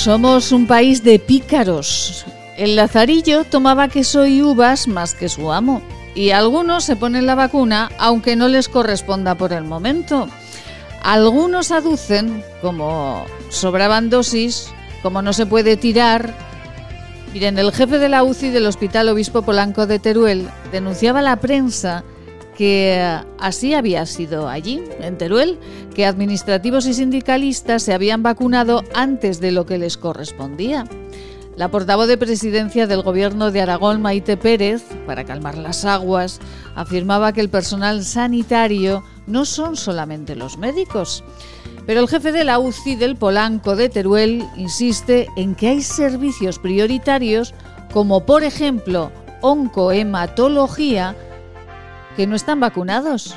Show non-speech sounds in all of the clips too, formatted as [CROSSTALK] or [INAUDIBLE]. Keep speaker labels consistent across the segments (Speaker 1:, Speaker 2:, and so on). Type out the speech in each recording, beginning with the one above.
Speaker 1: Somos un país de pícaros. El lazarillo tomaba queso y uvas más que su amo. Y algunos se ponen la vacuna aunque no les corresponda por el momento. Algunos aducen, como sobraban dosis, como no se puede tirar. Miren, el jefe de la UCI del Hospital Obispo Polanco de Teruel denunciaba a la prensa que así había sido allí, en Teruel, que administrativos y sindicalistas se habían vacunado antes de lo que les correspondía. La portavoz de presidencia del gobierno de Aragón, Maite Pérez, para calmar las aguas, afirmaba que el personal sanitario no son solamente los médicos. Pero el jefe de la UCI del Polanco de Teruel insiste en que hay servicios prioritarios como por ejemplo oncohematología que no están vacunados.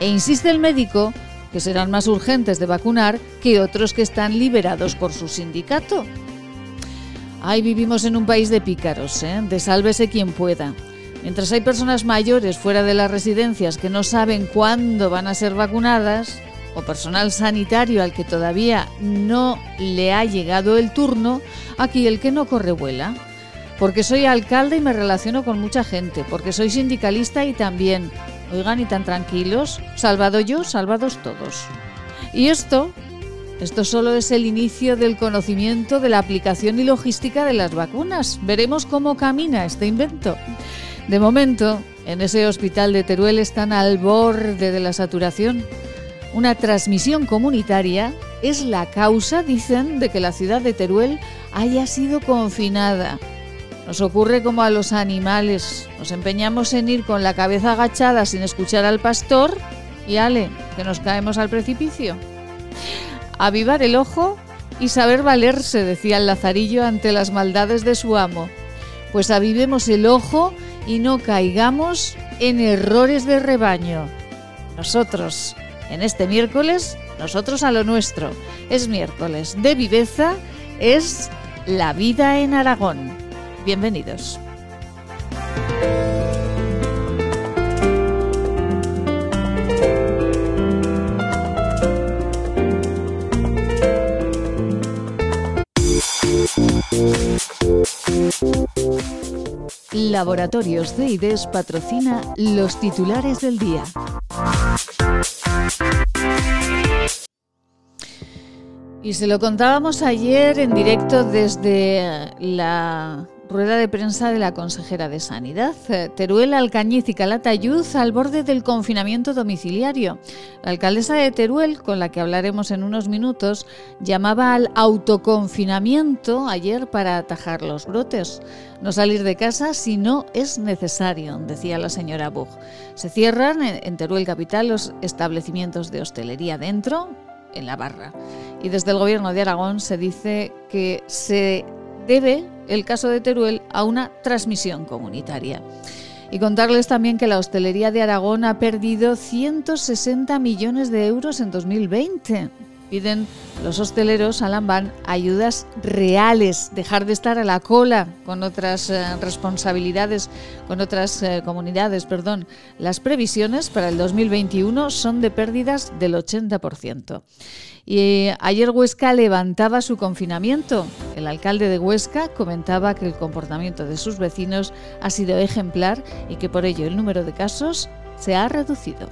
Speaker 1: E insiste el médico que serán más urgentes de vacunar que otros que están liberados por su sindicato. Ay, vivimos en un país de pícaros, ¿eh? de sálvese quien pueda. Mientras hay personas mayores fuera de las residencias que no saben cuándo van a ser vacunadas, o personal sanitario al que todavía no le ha llegado el turno, aquí el que no corre vuela. Porque soy alcalde y me relaciono con mucha gente, porque soy sindicalista y también, oigan, y tan tranquilos, salvado yo, salvados todos. Y esto esto solo es el inicio del conocimiento de la aplicación y logística de las vacunas. Veremos cómo camina este invento. De momento, en ese hospital de Teruel están al borde de la saturación. Una transmisión comunitaria es la causa, dicen, de que la ciudad de Teruel haya sido confinada. Nos ocurre como a los animales. Nos empeñamos en ir con la cabeza agachada sin escuchar al pastor y ale, que nos caemos al precipicio. Avivar el ojo y saber valerse, decía el Lazarillo ante las maldades de su amo. Pues avivemos el ojo y no caigamos en errores de rebaño. Nosotros, en este miércoles, nosotros a lo nuestro. Es miércoles de viveza, es la vida en Aragón. Bienvenidos. Laboratorios CIDES patrocina los titulares del día. Y se lo contábamos ayer en directo desde la Rueda de prensa de la consejera de Sanidad. Eh, Teruel, Alcañiz y Calatayud al borde del confinamiento domiciliario. La alcaldesa de Teruel, con la que hablaremos en unos minutos, llamaba al autoconfinamiento ayer para atajar los brotes. No salir de casa si no es necesario, decía la señora Bug. Se cierran en Teruel Capital los establecimientos de hostelería dentro, en la barra. Y desde el gobierno de Aragón se dice que se debe el caso de Teruel a una transmisión comunitaria. Y contarles también que la hostelería de Aragón ha perdido 160 millones de euros en 2020. Piden los hosteleros, Alan ayudas reales, dejar de estar a la cola con otras eh, responsabilidades, con otras eh, comunidades, perdón. Las previsiones para el 2021 son de pérdidas del 80%. Y ayer Huesca levantaba su confinamiento. El alcalde de Huesca comentaba que el comportamiento de sus vecinos ha sido ejemplar y que por ello el número de casos se ha reducido.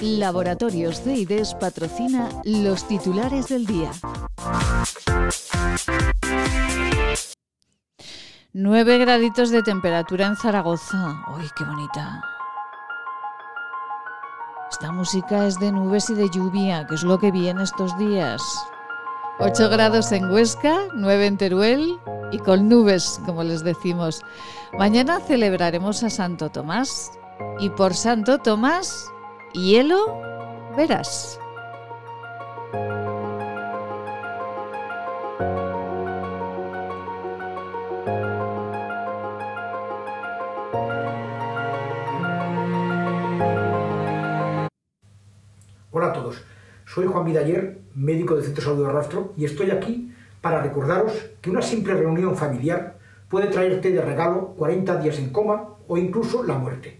Speaker 1: Laboratorios CIDES patrocina los titulares del día. 9 graditos de temperatura en Zaragoza. ¡Uy, qué bonita! Esta música es de nubes y de lluvia, que es lo que viene estos días. 8 grados en Huesca, 9 en Teruel y con nubes, como les decimos. Mañana celebraremos a Santo Tomás y por Santo Tomás, hielo verás.
Speaker 2: Hola a todos, soy Juan Vidaller, médico del Centro de Salud de Rastro, y estoy aquí para recordaros que una simple reunión familiar puede traerte de regalo 40 días en coma o incluso la muerte.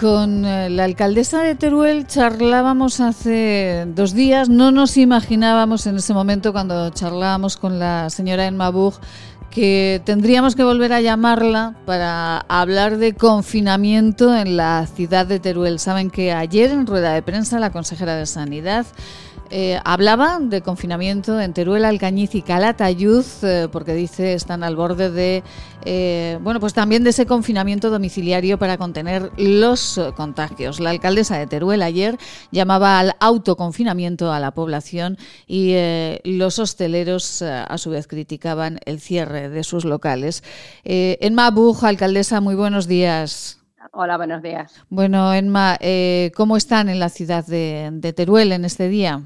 Speaker 1: Con eh, la alcaldesa de Teruel charlábamos hace dos días, no nos imaginábamos en ese momento cuando charlábamos con la señora Enma Bug que tendríamos que volver a llamarla para hablar de confinamiento en la ciudad de Teruel. Saben que ayer en rueda de prensa la consejera de Sanidad eh, hablaba de confinamiento en Teruel, Alcañiz y Calatayud, eh, porque dice están al borde de, eh, bueno, pues también de ese confinamiento domiciliario para contener los contagios. La alcaldesa de Teruel ayer llamaba al autoconfinamiento a la población y los hosteleros a su vez criticaban el cierre de sus locales. Enma Buj, alcaldesa, muy buenos días.
Speaker 3: Hola, buenos días.
Speaker 1: Bueno, Enma, ¿cómo están en la ciudad de Teruel en este día?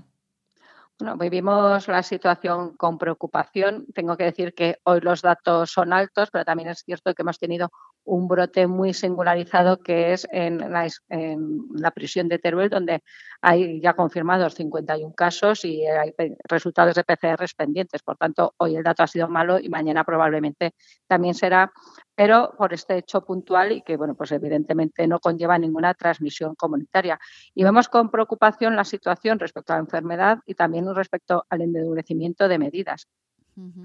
Speaker 3: Bueno, vivimos la situación con preocupación. Tengo que decir que hoy los datos son altos, pero también es cierto que hemos tenido un brote muy singularizado que es en la, prisión de Teruel, donde hay ya confirmados 51 casos y hay resultados de PCR pendientes. Por tanto, hoy el dato ha sido malo y mañana probablemente también será, pero por este hecho puntual y que, bueno, pues evidentemente no conlleva ninguna transmisión comunitaria. Y vemos con preocupación la situación respecto a la enfermedad y también respecto al endurecimiento de medidas.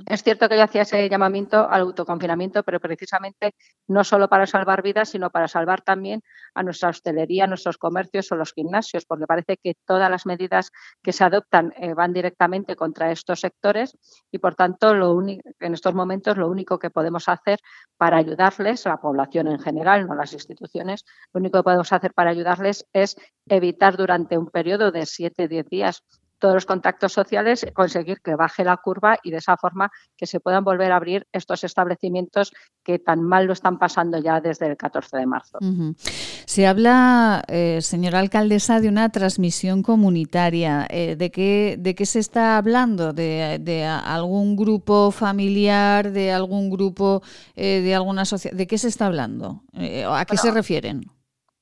Speaker 3: Es cierto que yo hacía ese llamamiento al autoconfinamiento, pero precisamente no solo para salvar vidas, sino para salvar también a nuestra hostelería, a nuestros comercios o los gimnasios, porque parece que todas las medidas que se adoptan eh, van directamente contra estos sectores y, por tanto, lo en estos momentos lo único que podemos hacer para ayudarles, la población en general, no las instituciones, lo único que podemos hacer para ayudarles es evitar durante un periodo de 7-10 días todos los contactos sociales, conseguir que baje la curva y de esa forma que se puedan volver a abrir estos establecimientos que tan mal lo están pasando ya desde el 14 de marzo.
Speaker 1: Se habla, eh, señora alcaldesa, de una transmisión comunitaria. Eh, ¿de, qué, ¿De qué se está hablando? ¿De, algún grupo familiar, de algún grupo, eh, de alguna sociedad? ¿De qué se está hablando? ¿A qué se refieren?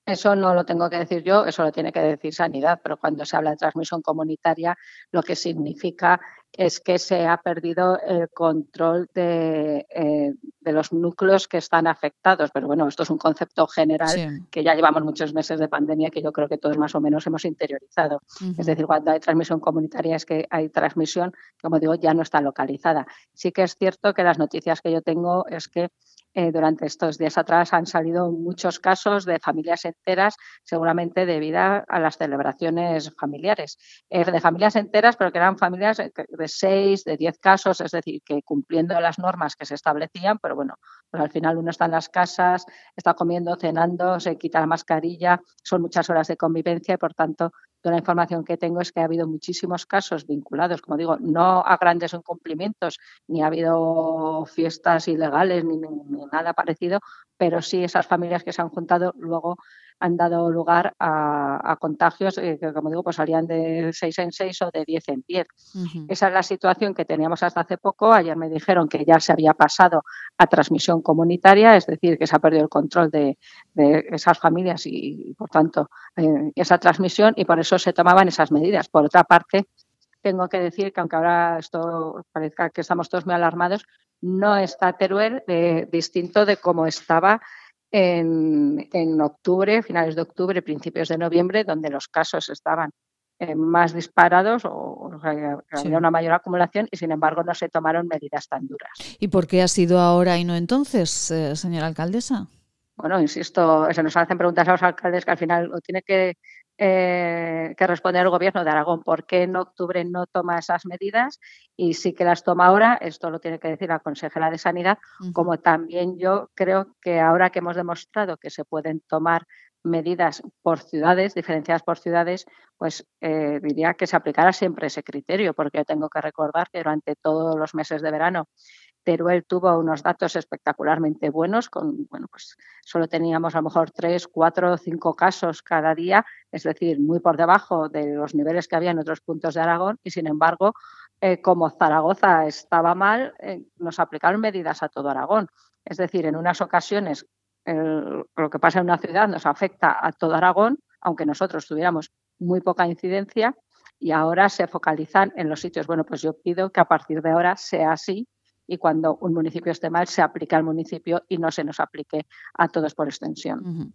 Speaker 3: Eso no lo tengo que decir yo, eso lo tiene que decir Sanidad, pero cuando se habla de transmisión comunitaria, lo que significa es que se ha perdido el control de, eh, los núcleos que están afectados. Pero bueno, esto es un concepto general que ya llevamos muchos meses de pandemia que yo creo que todos más o menos hemos interiorizado. Es decir, cuando hay transmisión comunitaria es que hay transmisión, como digo, ya no está localizada. Sí que es cierto que las noticias que yo tengo es que eh, durante estos días atrás han salido muchos casos de familias enteras, seguramente debido a las celebraciones familiares. Eh, de familias enteras, pero que eran familias de seis, de diez casos, es decir, que cumpliendo las normas que se establecían, pero bueno, pues al final uno está en las casas, está comiendo, cenando, se quita la mascarilla, son muchas horas de convivencia y por tanto La información que tengo es que ha habido muchísimos casos vinculados, como digo, no a grandes incumplimientos, ni ha habido fiestas ilegales, ni, nada parecido, pero sí esas familias que se han juntado luego han dado lugar a, contagios que, como digo, pues salían de 6 en 6 o de 10 en 10. Esa es la situación que teníamos hasta hace poco. Ayer me dijeron que ya se había pasado a transmisión comunitaria, es decir, que se ha perdido el control de, esas familias y, por tanto, eh, esa transmisión y por eso se tomaban esas medidas. Por otra parte, tengo que decir que aunque ahora esto parezca que estamos todos muy alarmados, no está Teruel eh, distinto de cómo estaba en, en, octubre, finales de octubre, principios de noviembre, donde los casos estaban eh, más disparados o, había una mayor acumulación y sin embargo no se tomaron medidas tan duras.
Speaker 1: ¿Y por qué ha sido ahora y no entonces, eh, señora alcaldesa?
Speaker 3: Bueno, insisto, se nos hacen preguntas a los alcaldes que al final tiene que eh, que responder el Gobierno de Aragón. ¿Por qué en octubre no toma esas medidas? Y sí que las toma ahora, esto lo tiene que decir la consejera de Sanidad, como también yo creo que ahora que hemos demostrado que se pueden tomar medidas por ciudades, diferenciadas por ciudades, pues eh, diría que se aplicara siempre ese criterio, porque yo tengo que recordar que durante todos los meses de verano Teruel tuvo unos datos espectacularmente buenos, con, bueno, pues solo teníamos a lo mejor tres, cuatro o cinco casos cada día, es decir, muy por debajo de los niveles que había en otros puntos de Aragón y sin embargo, eh, como Zaragoza estaba mal, eh, nos aplicaron medidas a todo Aragón. Es decir, en unas ocasiones lo que pasa en una ciudad nos afecta a todo Aragón, aunque nosotros tuviéramos muy poca incidencia, y ahora se focalizan en los sitios. Bueno, pues yo pido que a partir de ahora sea así y cuando un municipio esté mal se aplique al municipio y no se nos aplique a todos por extensión.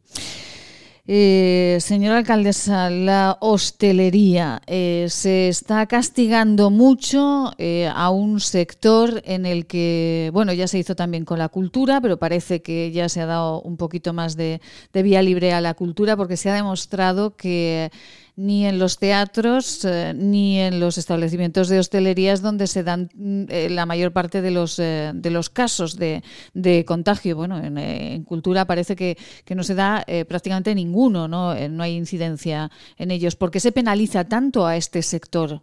Speaker 1: Eh, señora alcaldesa, la hostelería eh, se está castigando mucho eh, a un sector en el que, bueno, ya se hizo también con la cultura, pero parece que ya se ha dado un poquito más de vía libre a la cultura porque se ha demostrado que ni en los teatros eh, ni en los establecimientos de hostelerías donde se dan mm, eh, la mayor parte de los, eh, de los casos de, contagio. Bueno, en, cultura parece que, no se da prácticamente ninguno, ¿no? no hay incidencia en ellos. ¿Por qué se penaliza tanto a este sector?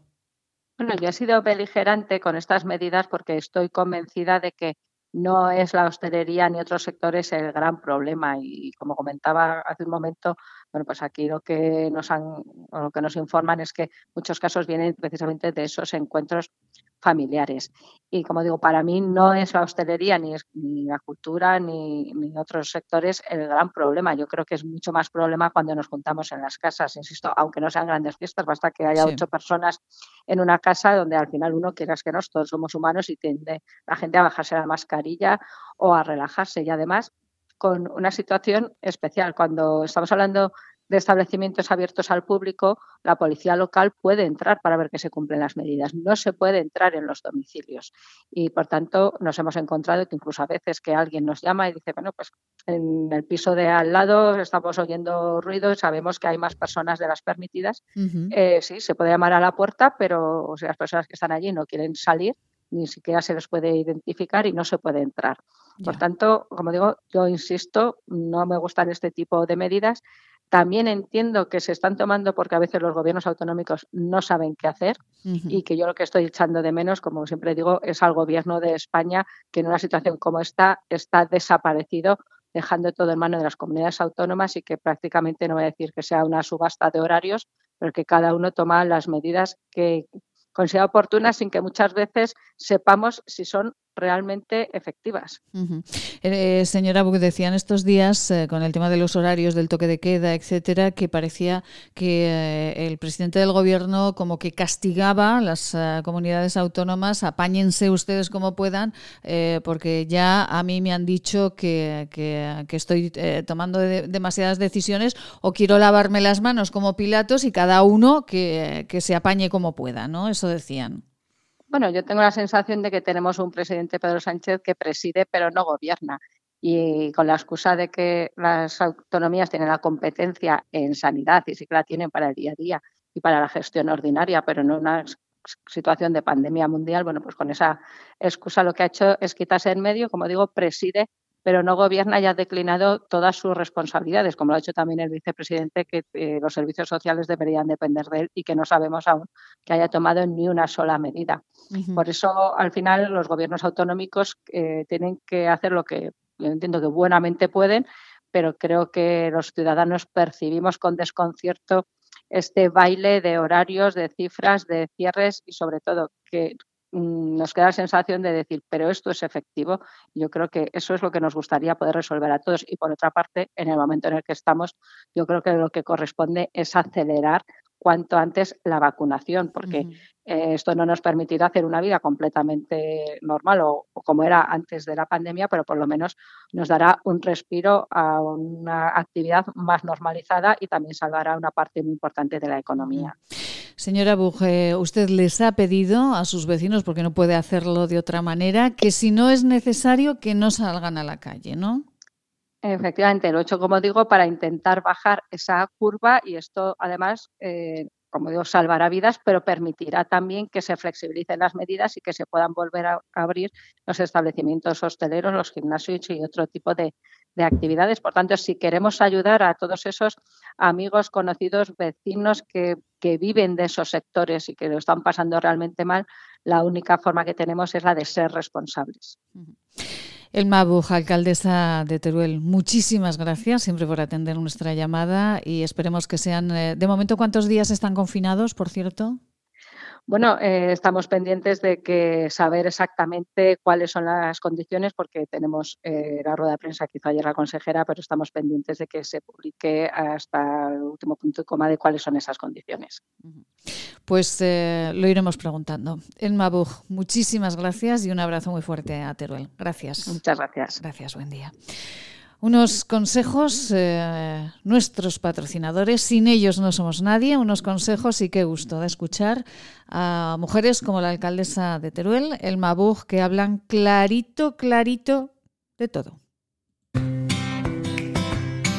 Speaker 3: Bueno, yo he sido beligerante con estas medidas porque estoy convencida de que no es la hostelería ni otros sectores el gran problema. Y como comentaba hace un momento, bueno, pues aquí lo que nos han, lo que nos informan es que muchos casos vienen precisamente de esos encuentros familiares. Y como digo, para mí no es la hostelería, ni, es, ni la cultura, ni, otros sectores el gran problema. Yo creo que es mucho más problema cuando nos juntamos en las casas. Insisto, aunque no sean grandes fiestas, basta que haya ocho personas en una casa donde al final uno, quieras que no, todos somos humanos y tiende la gente a bajarse la mascarilla o a relajarse. Y además, con una situación especial. Cuando estamos hablando de establecimientos abiertos al público, la policía local puede entrar para ver que se cumplen las medidas. No se puede entrar en los domicilios. Y por tanto, nos hemos encontrado que incluso a veces que alguien nos llama y dice, bueno, pues en el piso de al lado estamos oyendo ruido y sabemos que hay más personas de las permitidas. Eh, sí, se puede llamar a la puerta, pero si las personas que están allí no quieren salir, ni siquiera se les puede identificar y no se puede entrar. Por tanto, como digo, yo insisto, no me gustan este tipo de medidas. También entiendo que se están tomando porque a veces los gobiernos autonómicos no saben qué hacer y que yo lo que estoy echando de menos, como siempre digo, es al gobierno de España que en una situación como esta está desaparecido dejando todo en manos de las comunidades autónomas y que prácticamente no voy a decir que sea una subasta de horarios, pero que cada uno toma las medidas que considera oportunas sin que muchas veces sepamos si son realmente efectivas.
Speaker 1: Eh, señora Buc, decían estos días, eh, con el tema de los horarios, del toque de queda, etcétera, que parecía que eh, el presidente del gobierno como que castigaba a las comunidades autónomas, apáñense ustedes como puedan, porque ya a mí me han dicho que, estoy tomando demasiadas decisiones o quiero lavarme las manos como Pilatos y cada uno que, que se apañe como pueda, ¿no? Eso decían.
Speaker 3: Bueno, yo tengo la sensación de que tenemos un presidente Pedro Sánchez que preside pero no gobierna. Y con la excusa de que las autonomías tienen la competencia en sanidad y sí que la tienen para el día a día y para la gestión ordinaria, pero no una situación de pandemia mundial, bueno, pues con esa excusa lo que ha hecho es quitarse en medio, como digo, preside pero no gobierna y ha declinado todas sus responsabilidades, como lo ha hecho también el vicepresidente, que eh, los servicios sociales deberían depender de él y que no sabemos aún que haya tomado ni una sola medida. Por eso, al final, los gobiernos autonómicos eh, tienen que hacer lo que yo entiendo que buenamente pueden, pero creo que los ciudadanos percibimos con desconcierto este baile de horarios, de cifras, de cierres y sobre todo que nos queda la sensación de decir, pero esto es efectivo. Yo creo que eso es lo que nos gustaría poder resolver a todos. Y por otra parte, en el momento en el que estamos, yo creo que lo que corresponde es acelerar cuanto antes la vacunación, porque eh, esto no nos permitirá hacer una vida completamente normal o, como era antes de la pandemia, pero por lo menos nos dará un respiro a una actividad más normalizada y también salvará una parte muy importante de la economía.
Speaker 1: Señora Buje, usted les ha pedido a sus vecinos, porque no puede hacerlo de otra manera, que si no es necesario, que no salgan a la calle, ¿no?
Speaker 3: Efectivamente, lo he hecho, como digo, para intentar bajar esa curva y esto, además, eh, como digo, salvará vidas, pero permitirá también que se flexibilicen las medidas y que se puedan volver a abrir los establecimientos hosteleros, los gimnasios y otro tipo de, actividades. Por tanto, si queremos ayudar a todos esos amigos, conocidos, vecinos que, que viven de esos sectores y que lo están pasando realmente mal, la única forma que tenemos es la de ser responsables.
Speaker 1: Elma Buj, alcaldesa de Teruel, muchísimas gracias siempre por atender nuestra llamada y esperemos que sean, eh, de momento, ¿cuántos días están confinados, por cierto?
Speaker 3: Bueno, eh, estamos pendientes de que saber exactamente cuáles son las condiciones, porque tenemos eh, la rueda de prensa que hizo ayer la consejera, pero estamos pendientes de que se publique hasta el último punto y coma de cuáles son esas condiciones.
Speaker 1: Pues eh, lo iremos preguntando. Elma Bug, muchísimas gracias y un abrazo muy fuerte a Teruel. Gracias.
Speaker 3: Muchas gracias.
Speaker 1: Gracias, buen día. Unos consejos, eh, nuestros patrocinadores, sin ellos no somos nadie, unos consejos y qué gusto de escuchar a mujeres como la alcaldesa de Teruel, el Mabug, que hablan clarito, clarito de todo.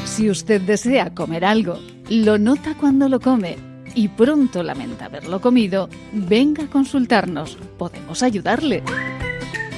Speaker 1: Si usted desea comer algo, lo nota cuando lo come y pronto lamenta haberlo comido, venga a consultarnos, podemos ayudarle.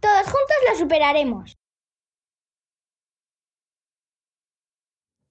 Speaker 4: todos juntos lo superaremos.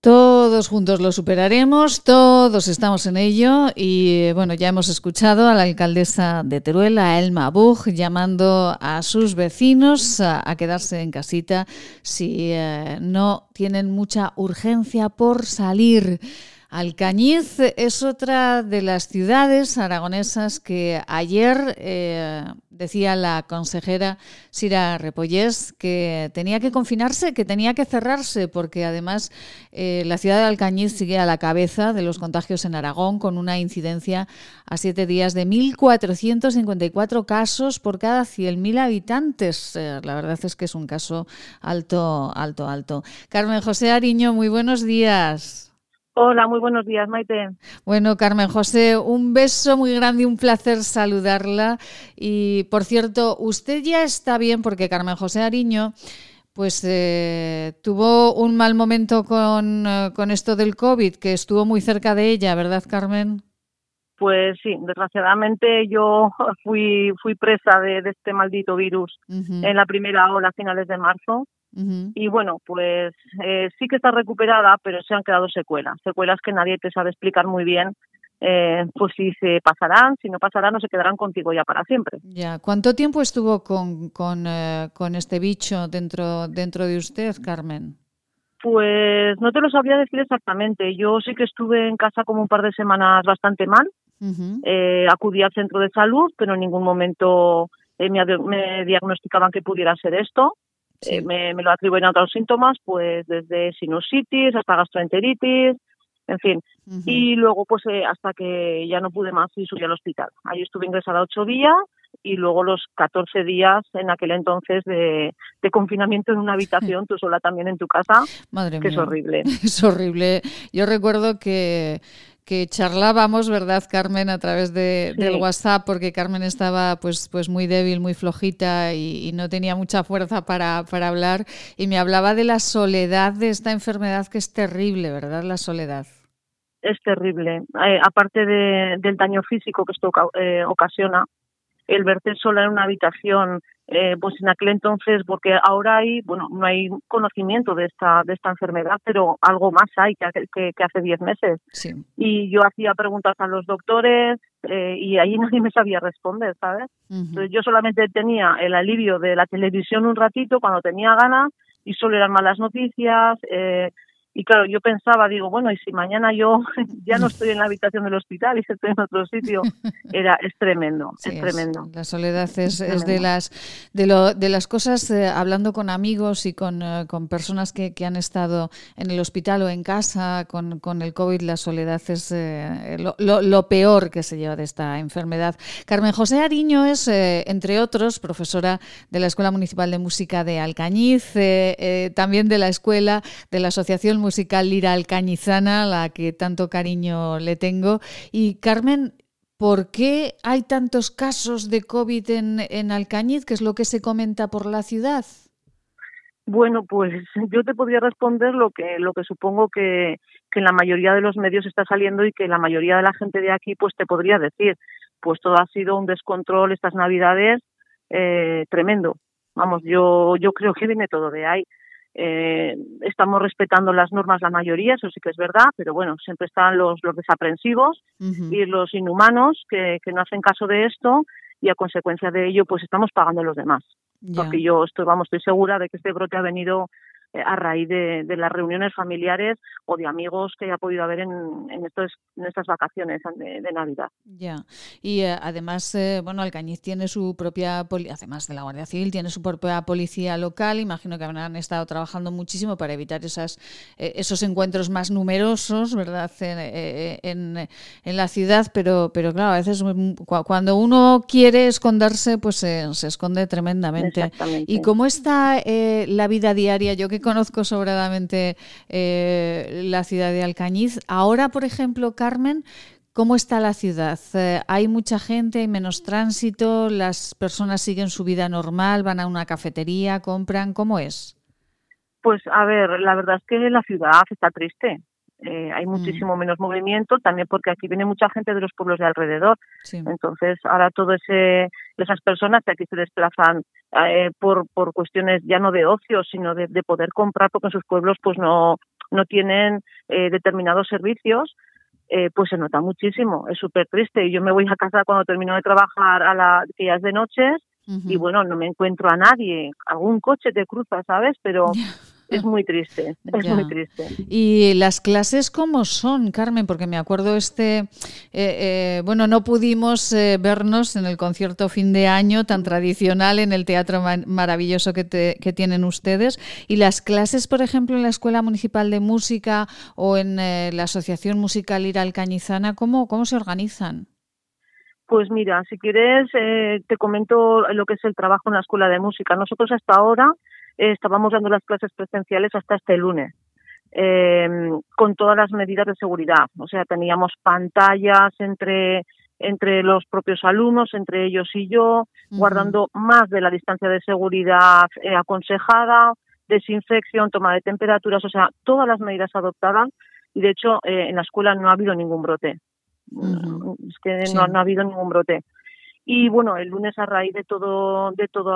Speaker 1: Todos juntos lo superaremos, todos estamos en ello y bueno, ya hemos escuchado a la alcaldesa de Teruel, a Elma Bug, llamando a sus vecinos a, quedarse en casita si eh, no tienen mucha urgencia por salir. Alcañiz es otra de las ciudades aragonesas que ayer eh, decía la consejera Sira Repollés que tenía que confinarse, que tenía que cerrarse, porque además eh, la ciudad de Alcañiz sigue a la cabeza de los contagios en Aragón con una incidencia a siete días de 1.454 casos por cada 100.000 habitantes. Eh, la verdad es que es un caso alto, alto, alto. Carmen José Ariño, muy buenos días.
Speaker 5: Hola, muy buenos días, Maite.
Speaker 1: Bueno, Carmen José, un beso muy grande y un placer saludarla. Y por cierto, usted ya está bien porque Carmen José Ariño pues eh, tuvo un mal momento con, eh, con, esto del COVID, que estuvo muy cerca de ella, ¿verdad, Carmen?
Speaker 5: Pues sí, desgraciadamente yo fui, fui presa de, este maldito virus en la primera ola a finales de marzo. Y bueno, pues eh, sí que está recuperada, pero se han quedado secuelas, secuelas que nadie te sabe explicar muy bien eh, pues si se pasarán, si no pasarán, no se quedarán contigo ya para siempre.
Speaker 1: Ya, ¿cuánto tiempo estuvo con, con, eh, con este bicho dentro, dentro de usted, Carmen?
Speaker 5: Pues no te lo sabría decir exactamente. Yo sí que estuve en casa como un par de semanas bastante mal. eh, acudí al centro de salud, pero en ningún momento eh, me, me, diagnosticaban que pudiera ser esto. Eh, me, me, lo atribuyen a otros síntomas, pues desde sinusitis hasta gastroenteritis, en fin. Y luego, pues eh, hasta que ya no pude más y subí al hospital. Ahí estuve ingresada ocho días y luego los 14 días en aquel entonces de, confinamiento en una habitación, tú sola también en tu casa, [LAUGHS]
Speaker 1: Madre
Speaker 5: que
Speaker 1: mía.
Speaker 5: es horrible. [LAUGHS]
Speaker 1: Es horrible. Yo recuerdo que, que charlábamos, ¿verdad, Carmen, a través de,
Speaker 5: Sí.
Speaker 1: del WhatsApp, porque Carmen estaba pues, pues muy débil, muy flojita y, y no tenía mucha fuerza para, para hablar. Y me hablaba de la soledad de esta enfermedad que es terrible, ¿verdad? La soledad.
Speaker 5: Es terrible. Eh, aparte de, del daño físico que esto eh, ocasiona, el verte sola en una habitación, eh, pues en aquel entonces, porque ahora hay, bueno, no hay conocimiento de esta, de esta enfermedad, pero algo más hay que, que, que hace 10 meses.
Speaker 1: Sí.
Speaker 5: Y yo hacía preguntas a los doctores eh, y ahí [LAUGHS] nadie me sabía responder, ¿sabes? Entonces yo solamente tenía el alivio de la televisión un ratito cuando tenía ganas y solo eran malas noticias. Eh, y claro, yo pensaba, digo, bueno, y si mañana yo [LAUGHS] ya no estoy en la habitación del hospital y [LAUGHS] estoy en otro sitio, [LAUGHS] era es tremendo,
Speaker 1: Sí,
Speaker 5: es
Speaker 1: es-
Speaker 5: tremendo.
Speaker 1: La soledad es, es de las de, lo, de las cosas, eh, hablando con amigos y con, eh, con personas que, que han estado en el hospital o en casa con, con el COVID, la soledad es eh, lo, lo- lo peor que se lleva de esta enfermedad. Carmen José Ariño es, eh, entre otros, profesora de la Escuela Municipal de Música de Alcañiz, también de la Escuela de la Asociación Musical Lira Alcañizana, la que tanto cariño le tengo. Y Carmen, ¿Por qué hay tantos casos de COVID en, en Alcañiz? ¿Qué es lo que se comenta por la ciudad?
Speaker 5: Bueno, pues yo te podría responder lo que lo que supongo que, que la mayoría de los medios está saliendo y que la mayoría de la gente de aquí pues te podría decir. Pues todo ha sido un descontrol estas navidades eh, tremendo. Vamos, yo yo creo que viene todo de ahí. Eh, estamos respetando las normas la mayoría, eso sí que es verdad, pero bueno, siempre están los, los desaprensivos y los inhumanos que, que no hacen caso de esto y a consecuencia de ello pues estamos pagando los demás. Porque yo estoy, vamos, estoy segura de que este brote ha venido a raíz de, de las reuniones familiares o de amigos que haya podido haber en, en, estos, en estas vacaciones de, de Navidad.
Speaker 1: Ya. Y eh, además, eh, bueno, Alcañiz tiene su propia, además de la Guardia Civil, tiene su propia policía local. Imagino que habrán estado trabajando muchísimo para evitar esas, eh, esos encuentros más numerosos, ¿verdad?, en, eh, en, en la ciudad. Pero, pero claro, a veces mm, cu- cuando uno quiere esconderse, pues se- esconde tremendamente. ¿Y cómo está eh, la vida diaria? Yo que conozco sobradamente eh, la ciudad de Alcañiz. Ahora, por ejemplo, Carmen, ¿cómo está la ciudad? Eh, ¿Hay mucha gente, hay menos tránsito? ¿Las personas siguen su vida normal? ¿Van a una cafetería? ¿Compran? ¿Cómo es?
Speaker 5: Pues a ver, la verdad es que la ciudad está triste. Eh, hay muchísimo menos movimiento, también porque aquí viene mucha gente de los pueblos de alrededor.
Speaker 1: Sí.
Speaker 5: Entonces, ahora todo ese esas personas que aquí se desplazan eh, por por cuestiones ya no de ocio, sino de, de poder comprar, porque en sus pueblos pues no no tienen eh, determinados servicios, eh, pues se nota muchísimo. Es súper triste. Y yo me voy a casa cuando termino de trabajar a la que ya es de noches y bueno, no me encuentro a nadie. Algún coche te cruza, ¿sabes? Pero es muy triste, es
Speaker 1: Ya.
Speaker 5: muy triste.
Speaker 1: ¿Y las clases cómo son, Carmen? Porque me acuerdo este, eh, eh, bueno, no pudimos eh, vernos en el concierto fin de año tan tradicional en el teatro ma- maravilloso que, te- que tienen ustedes. ¿Y las clases, por ejemplo, en la Escuela Municipal de Música o en la Asociación Musical Ira Alcañizana, ¿cómo, cómo se organizan?
Speaker 5: Pues mira, si quieres, eh, te comento lo que es el trabajo en la escuela de música. Nosotros hasta ahora eh, estábamos dando las clases presenciales hasta este lunes. em, con todas las medidas de seguridad. O sea, teníamos pantallas entre entre los propios alumnos, entre ellos y yo, guardando más de la distancia de seguridad eh, aconsejada, desinfección, toma de temperaturas, o sea, todas las medidas adoptadas y de hecho eh, en la escuela no ha habido ningún brote. Es que no, ha habido ningún brote. Y bueno, el lunes a raíz de todo de todo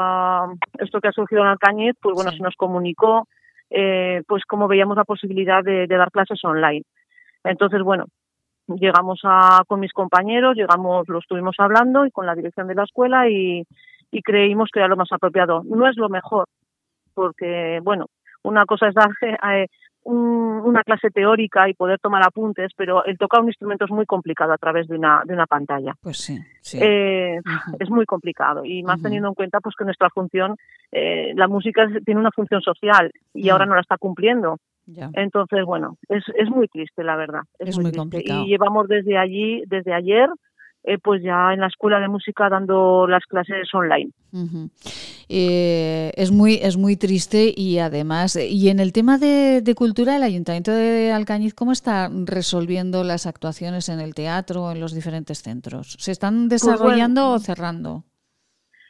Speaker 5: esto que ha surgido en Alcañiz, pues bueno, se nos comunicó eh, pues cómo veíamos la posibilidad de, dar clases online. Entonces, bueno, llegamos a, con mis compañeros, llegamos, lo estuvimos hablando y con la dirección de la escuela y, y creímos que era lo más apropiado. No es lo mejor, porque, bueno, una cosa es darse [LAUGHS] eh, una clase teórica y poder tomar apuntes, pero el tocar un instrumento es muy complicado a través de una, de una pantalla.
Speaker 1: Pues sí,
Speaker 5: eh, Es muy complicado y más teniendo en cuenta pues que nuestra función, eh, la música tiene una función social y ahora no la está cumpliendo. Entonces, bueno, es, es muy triste, la verdad.
Speaker 1: Es, muy, complicado.
Speaker 5: Y llevamos desde allí, desde ayer, eh, pues ya en la escuela de música dando las clases online.
Speaker 1: Eh, es muy es muy triste y además y en el tema de, cultura el Ayuntamiento de Alcañiz cómo está resolviendo las actuaciones en el teatro en los diferentes centros se están pues desarrollando o cerrando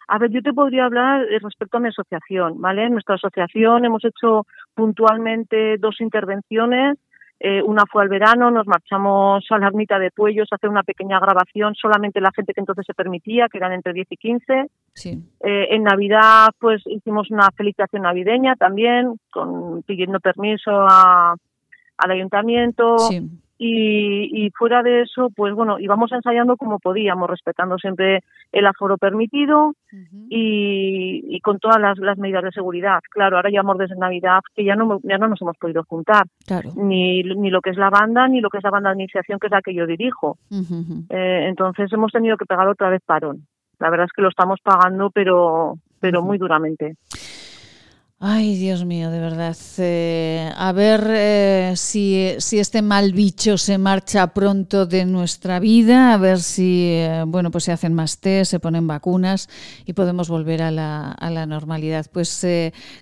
Speaker 5: a ver, yo te podría hablar eh, respecto a mi asociación, ¿vale? En nuestra asociación hemos hecho puntualmente dos intervenciones eh, una fue al verano, nos marchamos a la ermita de Puellos a hacer una pequeña grabación, solamente la gente que entonces se permitía, que eran entre 10 y 15.
Speaker 1: Sí.
Speaker 5: Eh, en Navidad, pues hicimos una felicitación navideña también, con, pidiendo permiso a, al ayuntamiento.
Speaker 1: Sí.
Speaker 5: Y, fuera de eso, pues bueno, íbamos ensayando como podíamos, respetando siempre el aforo permitido y, con todas las, medidas de seguridad. Claro, ahora llevamos desde Navidad que ya no, ya no nos hemos podido juntar, ni, ni lo que es la banda, ni lo que es la banda de iniciación, que es la que yo dirijo. Eh, entonces hemos tenido que pegar otra vez parón. La verdad es que lo estamos pagando, pero, pero muy duramente.
Speaker 1: Ay, Dios mío, de verdad. Eh, a ver eh, si, si, este mal bicho se marcha pronto de nuestra vida, a ver si eh, bueno, pues se hacen más test, se ponen vacunas y podemos volver a la, a la normalidad. Pues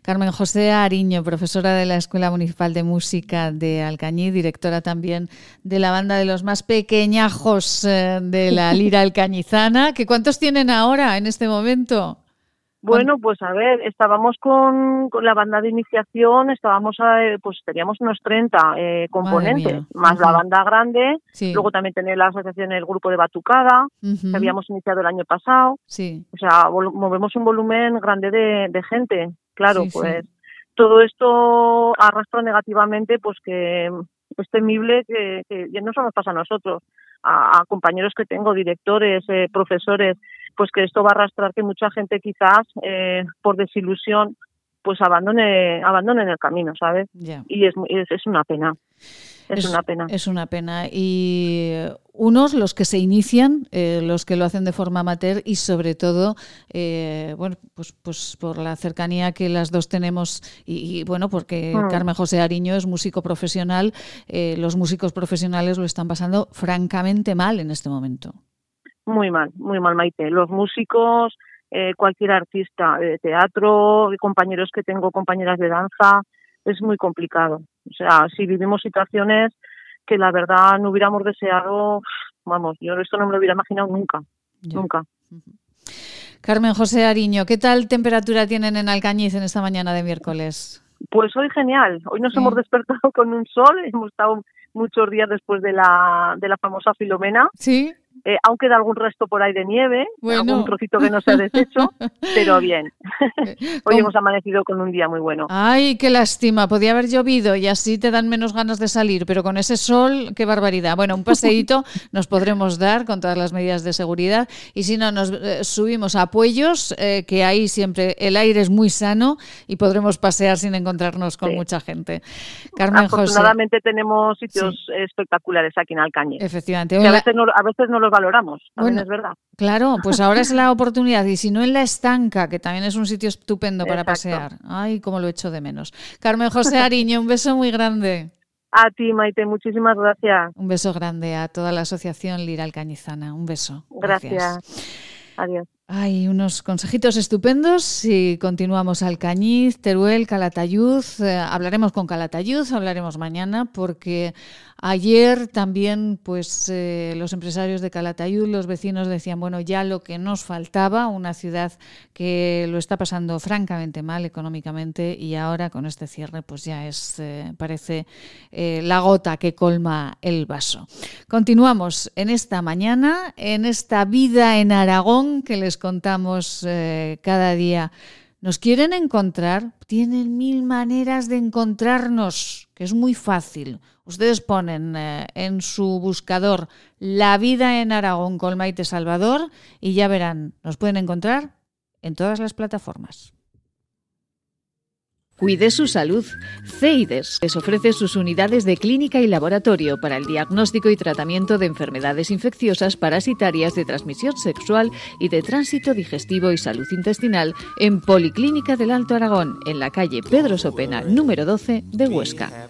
Speaker 1: Carmen José Ariño, profesora de la Escuela Municipal de Música de Alcañí, directora también de la banda de los más pequeñajos de la Lira Alcañizana. ¿Que ¿Cuántos tienen ahora en este momento?
Speaker 5: Bueno, pues a ver, estábamos con, la banda de iniciación, estábamos, eh, pues teníamos unos 30 eh, componentes, más la banda grande, luego también tenía la asociación, el grupo de Batucada, que habíamos iniciado el año pasado.
Speaker 1: Sí.
Speaker 5: O sea, movemos un volumen grande de, gente. Claro, pues todo esto arrastra negativamente, pues que es temible que, que ya no solo nos pasa a nosotros, a, compañeros que tengo, directores, eh, profesores, pues que esto va a arrastrar que mucha gente quizás eh, por desilusión pues abandone abandonen el camino, ¿sabes? Y es, es, una pena. Es, una pena.
Speaker 1: Es una pena. Y unos, los que se inician, eh, los que lo hacen de forma amateur y sobre todo, eh, bueno, pues, pues por la cercanía que las dos tenemos y, bueno, porque mm. Carmen José Ariño es músico profesional, los músicos profesionales lo están pasando francamente mal en este momento.
Speaker 5: Muy mal, muy mal, Maite. Los músicos, eh, cualquier artista de teatro, compañeros que tengo, compañeras de danza, es muy complicado. O sea, si vivimos situaciones que la verdad no hubiéramos deseado, vamos, yo esto no me lo hubiera imaginado nunca, nunca.
Speaker 1: Carmen José Ariño, ¿qué tal temperatura tienen en Alcañiz en esta mañana de miércoles?
Speaker 5: Pues hoy genial. Hoy nos hemos despertado [LAUGHS] con un sol, hemos estado muchos días después de la, de la famosa Filomena.
Speaker 1: Sí.
Speaker 5: Eh, aún queda algún resto por ahí de nieve, algún trocito que no se ha deshecho, [LAUGHS] pero bien. Eh, Hoy hemos amanecido con un día muy bueno.
Speaker 1: Ay, qué lástima, podía haber llovido y así te dan menos ganas de salir, pero con ese sol, qué barbaridad. Bueno, un paseíto [LAUGHS] nos podremos dar con todas las medidas de seguridad y si no, nos eh, subimos a Puellos, que ahí siempre el aire es muy sano y podremos pasear sin encontrarnos con mucha gente.
Speaker 5: Carmen Afortunadamente tenemos sitios espectaculares aquí en Alcañiz.
Speaker 1: Efectivamente.
Speaker 5: a veces no, a veces no los valoramos, también es verdad.
Speaker 1: Claro, pues ahora es la [LAUGHS] oportunidad, y si no en la estanca, que también es un sitio estupendo para pasear. Ay, cómo lo echo de menos. Carmen José Ariño, un beso muy grande.
Speaker 5: A ti, Maite, muchísimas gracias.
Speaker 1: Un beso grande a toda la asociación Lira Alcañizana. Un beso.
Speaker 5: Gracias. Adiós.
Speaker 1: Hay unos consejitos estupendos y continuamos al Cañiz, Teruel, Calatayud. Eh, hablaremos con Calatayud, hablaremos mañana porque ayer también pues eh, los empresarios de Calatayud, los vecinos decían, bueno, ya lo que nos faltaba, una ciudad que lo está pasando francamente mal económicamente y ahora con este cierre pues ya es, eh, parece la gota que colma el vaso. Continuamos en esta mañana, en esta vida en Aragón que les contamos eh, cada día. ¿Nos quieren encontrar? Tienen mil maneras de encontrarnos, que es muy fácil. Ustedes ponen eh, en su buscador La vida en Aragón con Maite Salvador y ya verán, nos pueden encontrar en todas las plataformas.
Speaker 6: Cuide su salud. CEIDES les ofrece sus unidades de clínica y laboratorio para el diagnóstico y tratamiento de enfermedades infecciosas parasitarias de transmisión sexual y de tránsito digestivo y salud intestinal en Policlínica del Alto Aragón, en la calle Pedro Sopena, número 12 de Huesca.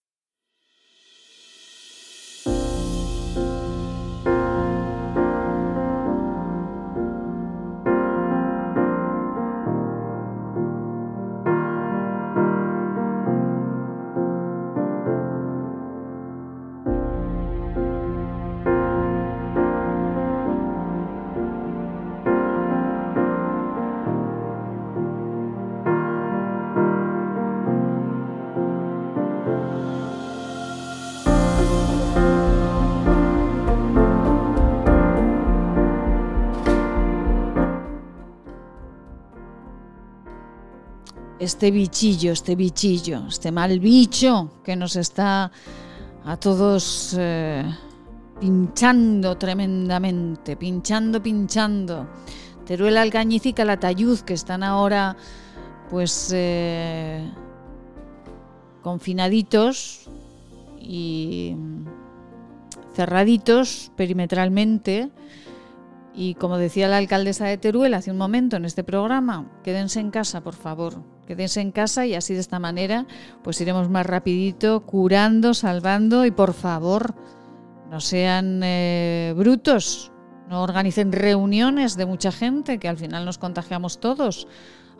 Speaker 1: Este bichillo, este bichillo, este mal bicho que nos está a todos eh, pinchando tremendamente, pinchando, pinchando. Teruel Alcañiz y Calatayud, que están ahora pues eh, confinaditos y cerraditos perimetralmente. Y como decía la alcaldesa de Teruel hace un momento en este programa, quédense en casa, por favor quédense en casa y así de esta manera pues iremos más rapidito curando, salvando y por favor no sean eh, brutos, no organicen reuniones de mucha gente que al final nos contagiamos todos.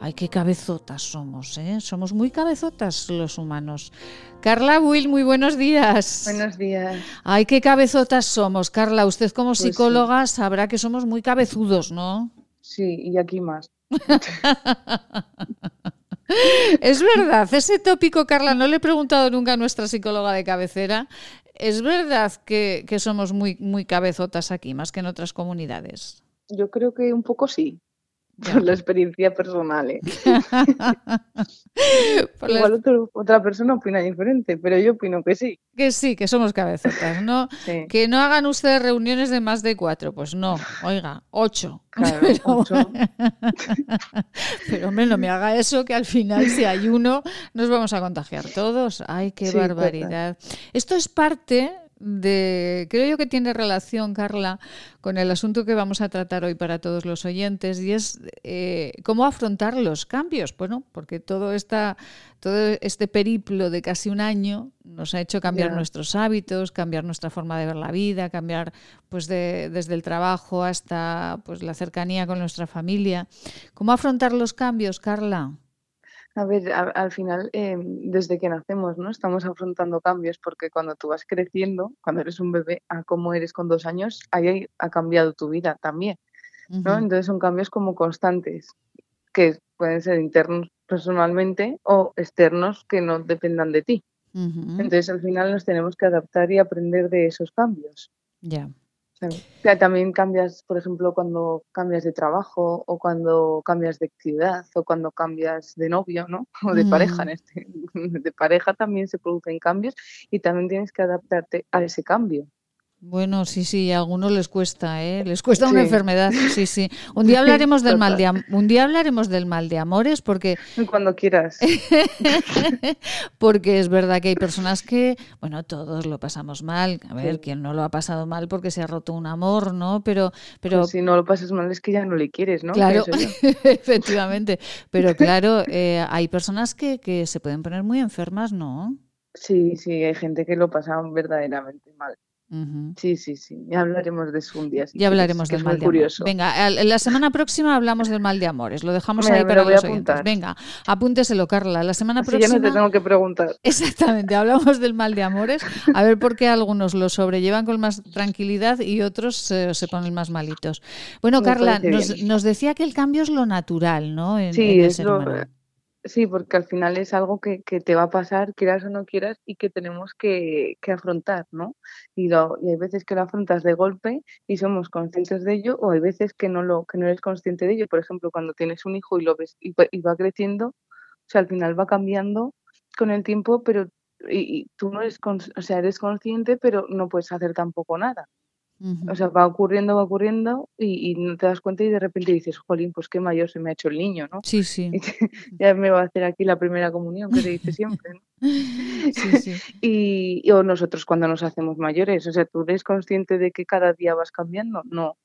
Speaker 1: Ay, qué cabezotas somos, ¿eh? Somos muy cabezotas los humanos. Carla Will, muy buenos días.
Speaker 7: Buenos días.
Speaker 1: Ay, qué cabezotas somos. Carla, usted como pues psicóloga sabrá que somos muy cabezudos, ¿no?
Speaker 7: Sí, y aquí más. [LAUGHS]
Speaker 1: Es verdad, ese tópico, Carla, no le he preguntado nunca a nuestra psicóloga de cabecera. ¿Es verdad que, somos muy, muy cabezotas aquí, más que en otras comunidades?
Speaker 7: Yo creo que un poco sí por la experiencia personal. ¿eh? [LAUGHS] Igual otra persona opina diferente, pero yo opino que sí.
Speaker 1: Que sí, que somos cabezotas, ¿no? Que no hagan ustedes reuniones de más de cuatro, pues no, oiga, ocho. [LAUGHS] pero, [LAUGHS] pero hombre, no me haga eso, que al final si hay uno nos vamos a contagiar todos. Ay, qué barbaridad. Esto es parte de, creo yo que tiene relación, Carla, con el asunto que vamos a tratar hoy para todos los oyentes y es eh, cómo afrontar los cambios. Bueno, porque todo, esta, todo este periplo de casi un año nos ha hecho cambiar nuestros hábitos, cambiar nuestra forma de ver la vida, cambiar pues desde el trabajo hasta pues la cercanía con nuestra familia. ¿Cómo afrontar los cambios, Carla?
Speaker 7: A ver, al final, em, desde que nacemos, ¿no? Estamos afrontando cambios porque cuando tú vas creciendo, cuando eres un bebé, a cómo eres con dos años, ahí ha cambiado tu vida también, ¿no? Entonces son cambios como constantes, que pueden ser internos personalmente o externos que no dependan de ti. Entonces al final nos tenemos que adaptar y aprender de esos cambios.
Speaker 1: Ya
Speaker 7: también cambias, por ejemplo, cuando cambias de trabajo o cuando cambias de actividad o cuando cambias de novio, ¿no? [LAUGHS] O de pareja. En este, [LAUGHS] de pareja también se producen cambios y también tienes que adaptarte a ese cambio.
Speaker 1: Bueno, sí, sí, a algunos les cuesta, ¿eh? Les cuesta una enfermedad, sí, sí. Un [LAUGHS] día hablaremos del mal de un día hablaremos del mal de amores porque
Speaker 7: cuando quieras. [LAUGHS]
Speaker 1: porque es verdad que hay personas que, bueno, todos lo pasamos mal. A ver, quién no lo ha pasado mal porque se ha roto un amor, ¿no? Pero pero
Speaker 7: pues si no lo pasas mal es que ya no le quieres, ¿no?
Speaker 1: Claro, [LAUGHS] efectivamente. Pero claro, eh, hay personas que, que se pueden poner muy enfermas, ¿no?
Speaker 7: Sí, sí, hay gente que lo pasa verdaderamente mal. Sí, sí, sí. Ya hablaremos de eso un día.
Speaker 1: ya hablaremos del mal de amores. Venga, la semana próxima hablamos del mal de amores. Lo dejamos ahí para los oyentes. Venga, apúnteselo, Carla. La semana próxima.
Speaker 7: Ya no te tengo que preguntar. [LAUGHS]
Speaker 1: Exactamente, hablamos del mal de amores. A ver por qué algunos lo sobrellevan con más tranquilidad y otros se ponen más malitos. Bueno, Carla, nos, decía que el cambio es lo natural, ¿no?
Speaker 7: sí, es lo. Sí, porque al final es algo que, que, te va a pasar, quieras o no quieras, y que tenemos que, que afrontar, ¿no? Y, lo, y hay veces que lo afrontas de golpe y somos conscientes de ello, o hay veces que no, lo, que no eres consciente de ello. Por ejemplo, cuando tienes un hijo y lo ves y, va creciendo, o sea, al final va cambiando con el tiempo, pero y, tú no eres, o sea, eres consciente, pero no puedes hacer tampoco nada. O sea, va ocurriendo, va ocurriendo y, no te das cuenta y de repente dices, jolín, pues qué mayor se me ha hecho el niño, ¿no?
Speaker 1: Sí, sí. [LAUGHS]
Speaker 7: ya me va a hacer aquí la primera comunión, que se dice siempre, ¿no? [LAUGHS]
Speaker 1: sí, sí. [LAUGHS]
Speaker 7: Y, o nosotros cuando nos hacemos mayores, o sea, ¿tú eres consciente de que cada día vas cambiando? No.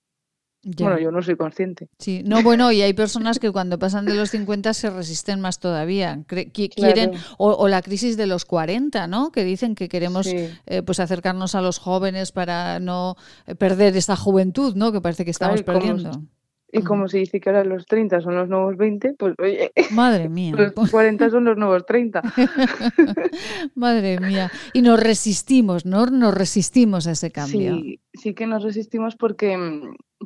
Speaker 7: Bueno, yo no soy consciente.
Speaker 1: Sí, no, bueno, y hay personas que cuando pasan de los 50 se resisten más todavía. Quieren, o, la crisis de los 40, ¿no? Que dicen que queremos eh, pues acercarnos a los jóvenes para no eh, perder esa juventud, ¿no? Que parece que estamos perdiendo.
Speaker 7: Y como se dice que ahora los 30 son los nuevos 20, pues oye,
Speaker 1: madre [LAUGHS] mía.
Speaker 7: Los 40 son los nuevos 30. [LAUGHS]
Speaker 1: madre mía. Y nos resistimos, ¿no? Nos resistimos a ese cambio.
Speaker 7: Sí, sí que nos resistimos porque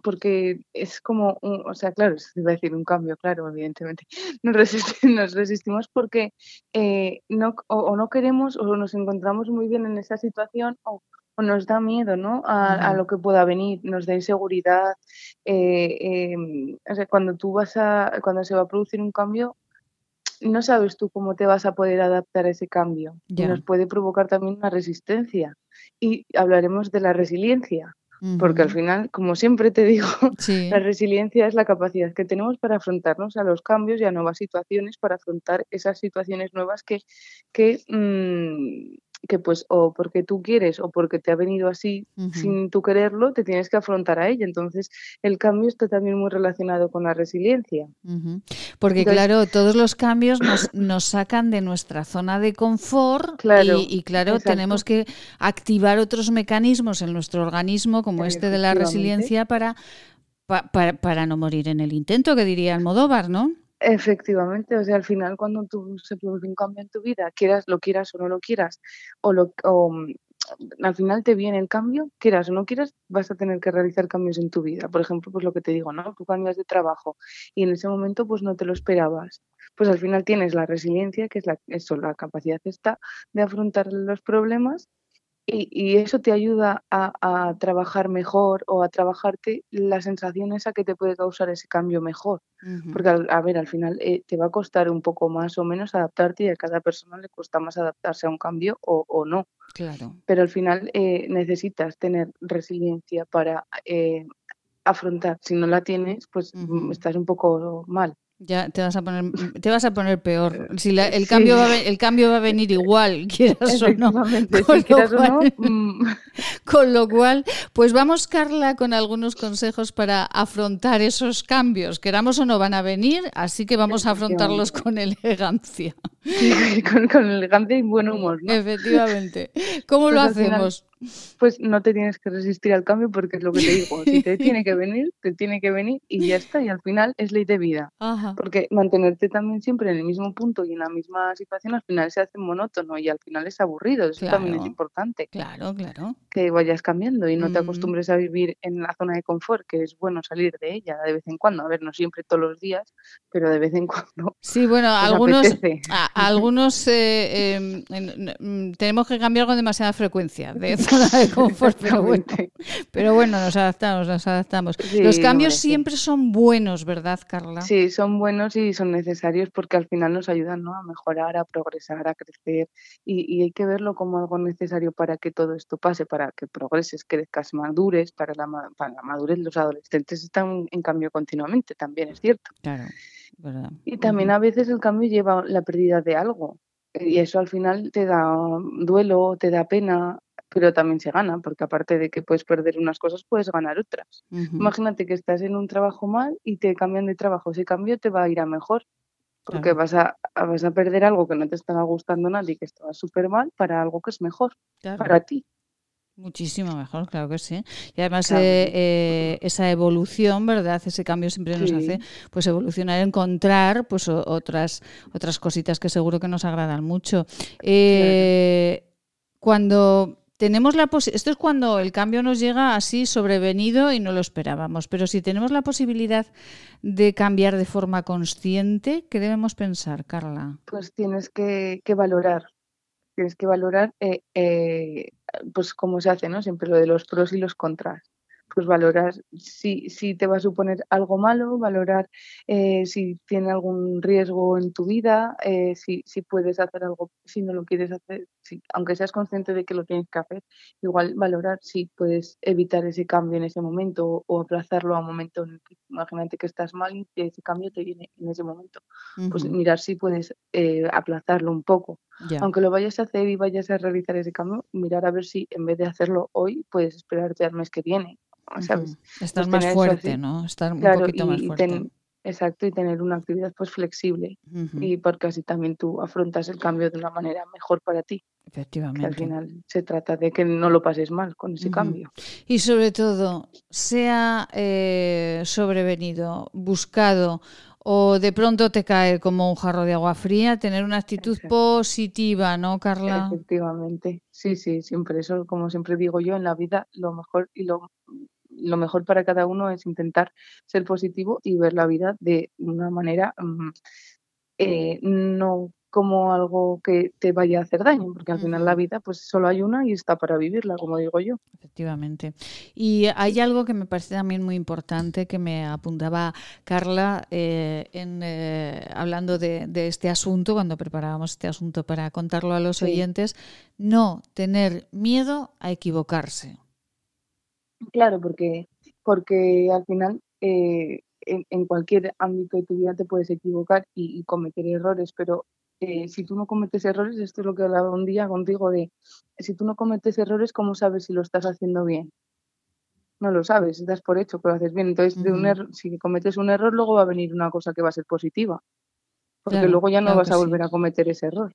Speaker 7: porque es como, o sea, claro, se va a decir un cambio, claro, evidentemente. [LAUGHS] Nos, nos resistimos porque eh, no, o, no queremos o nos encontramos muy bien en esa situación o, nos da miedo, ¿no? A, lo que pueda venir, nos da inseguridad. Eh, em, o sea, cuando tú vas a, cuando se va a producir un cambio, no sabes tú cómo te vas a poder adaptar a ese cambio. Y nos puede provocar también una resistencia. Y hablaremos de la resiliencia porque al final, como siempre te digo, [LAUGHS] la resiliencia es la capacidad que tenemos para afrontarnos a los cambios y a nuevas situaciones, para afrontar esas situaciones nuevas que, que mm, que pues o porque tú quieres o porque te ha venido así sin tú quererlo, te tienes que afrontar a ella. Entonces, el cambio está también muy relacionado con la resiliencia.
Speaker 1: Porque claro, todos los cambios nos, nos, sacan de nuestra zona de confort y, claro, tenemos que activar otros mecanismos en nuestro organismo, como este de la resiliencia, para, para, para no morir en el intento, que diría Almodóvar, ¿no?
Speaker 7: Efectivamente, o sea, al final cuando tú se produce un cambio en tu vida, quieras, lo quieras o no lo quieras, o, lo, o mm, al final te viene el cambio, quieras o no quieras, vas a tener que realizar cambios en tu vida. Por ejemplo, pues lo que te digo, ¿no? Tú cambias de trabajo y en ese momento pues no te lo esperabas. Pues al final tienes la resiliencia, que es la, eso, la capacidad esta de afrontar los problemas y, eso te ayuda a, trabajar mejor o a trabajarte la sensación esa que te puede causar ese cambio mejor. Porque, a ver, al final eh, te va a costar un poco más o menos adaptarte y a cada persona le cuesta más adaptarse a un cambio o, no.
Speaker 1: Claro.
Speaker 7: Pero al final eh, necesitas tener resiliencia para eh, afrontar. Si no la tienes, pues mm, estás un poco mal.
Speaker 1: Ya te vas a poner, te vas a poner peor. Si el cambio va a, el cambio va a venir igual, [LAUGHS] quieras o no. Con, lo cual, mm. [LAUGHS] con lo cual, pues vamos, Carla, con algunos consejos para afrontar esos cambios. Queramos o no van a venir, así que vamos a afrontarlos con elegancia. [LAUGHS]
Speaker 7: con, elegancia y buen humor.
Speaker 1: Efectivamente. ¿Cómo pues lo hacemos?
Speaker 7: Pues no te tienes que resistir al cambio porque es lo que te digo. Si te [LAUGHS] tiene que venir, te tiene que venir y ya está. Y al final es ley de vida. Porque mantenerte también siempre en el mismo punto y en la misma situación al final se hace monótono y al final es aburrido. Eso también es importante.
Speaker 1: Claro, claro.
Speaker 7: Que vayas cambiando y no te acostumbres a vivir en la zona de confort, que es bueno salir de ella de vez en cuando. A ver, no siempre todos los días, pero de vez en [LAUGHS] cuando.
Speaker 1: Sí, bueno, algunos, algunos eh, em, tenemos que cambiar con demasiada frecuencia. De [LAUGHS] de confort, pero bueno, nos adaptamos, nos adaptamos. Los cambios siempre son buenos, ¿verdad, Carla?
Speaker 7: Sí, son buenos y son necesarios porque al final nos ayudan ¿no? a mejorar, a progresar, a crecer y, hay que verlo como algo necesario para que todo esto pase para que progreses, crezcas, madures, para la, para la madurez los adolescentes están en cambio continuamente, también es cierto.
Speaker 1: Claro, verdad.
Speaker 7: Y también a veces el cambio lleva la pérdida de algo. Y eso al final te da duelo, te da pena, pero también se gana, porque aparte de que puedes perder unas cosas, puedes ganar otras. Imagínate que estás en un trabajo mal y te cambian de trabajo. Ese cambio te va a ir a mejor, porque vas, a, vas a perder algo que no te estaba gustando nadie, que estaba súper mal, para algo que es mejor para ti.
Speaker 1: Muchísimo mejor, claro que sí. Y además eh, eh, esa evolución, ¿verdad? Ese cambio siempre nos hace pues evolucionar, encontrar pues otras otras cositas que seguro que nos agradan mucho. Eh, cuando tenemos la esto es cuando el cambio nos llega así sobrevenido y no lo esperábamos, pero si tenemos la posibilidad de cambiar de forma consciente, ¿qué debemos pensar, Carla?
Speaker 7: Pues tienes que, valorar, tienes que valorar, eh, eh, pues cómo se hace, ¿no? Siempre lo de los pros y los contras pues valorar si, si te va a suponer algo malo, valorar eh, si tiene algún riesgo en tu vida, eh, si, si puedes hacer algo, si no lo quieres hacer, si, aunque seas consciente de que lo tienes que hacer, igual valorar si puedes evitar ese cambio en ese momento o, aplazarlo a un momento en el que imagínate que estás mal y ese cambio te viene en ese momento. Pues mirar si puedes eh, aplazarlo un poco. Aunque lo vayas a hacer y vayas a realizar ese cambio, mirar a ver si en vez de hacerlo hoy, puedes esperarte al mes que viene
Speaker 1: Estar más fuerte, ¿no? Estar un poquito más fuerte.
Speaker 7: exacto, y tener una actividad pues flexible. Y porque así también tú afrontas el cambio de una manera mejor para ti.
Speaker 1: Efectivamente.
Speaker 7: al final se trata de que no lo pases mal con ese cambio.
Speaker 1: Y sobre todo, sea eh, sobrevenido, buscado o de pronto te cae como un jarro de agua fría, tener una actitud positiva, ¿no, Carla?
Speaker 7: Efectivamente, sí, sí, siempre eso, como siempre digo yo, en la vida lo mejor y lo lo mejor para cada uno es intentar ser positivo y ver la vida de una manera mm, eh, no como algo que te vaya a hacer daño, porque al final la vida pues solo hay una y está para vivirla, como digo yo.
Speaker 1: Efectivamente. Y hay algo que me parece también muy importante que me apuntaba Carla eh, en, eh, hablando de, este asunto, cuando preparábamos este asunto para contarlo a los oyentes, no tener miedo a equivocarse.
Speaker 7: Claro, porque, porque al final eh, en, cualquier ámbito de tu vida te puedes equivocar y, cometer errores, pero eh, si tú no cometes errores, esto es lo que hablaba un día contigo de, si tú no cometes errores, ¿cómo sabes si lo estás haciendo bien? No lo sabes, das por hecho que lo haces bien. Entonces, de un er, si cometes un error, luego va a venir una cosa que va a ser positiva, porque luego ya no vas a volver a cometer ese error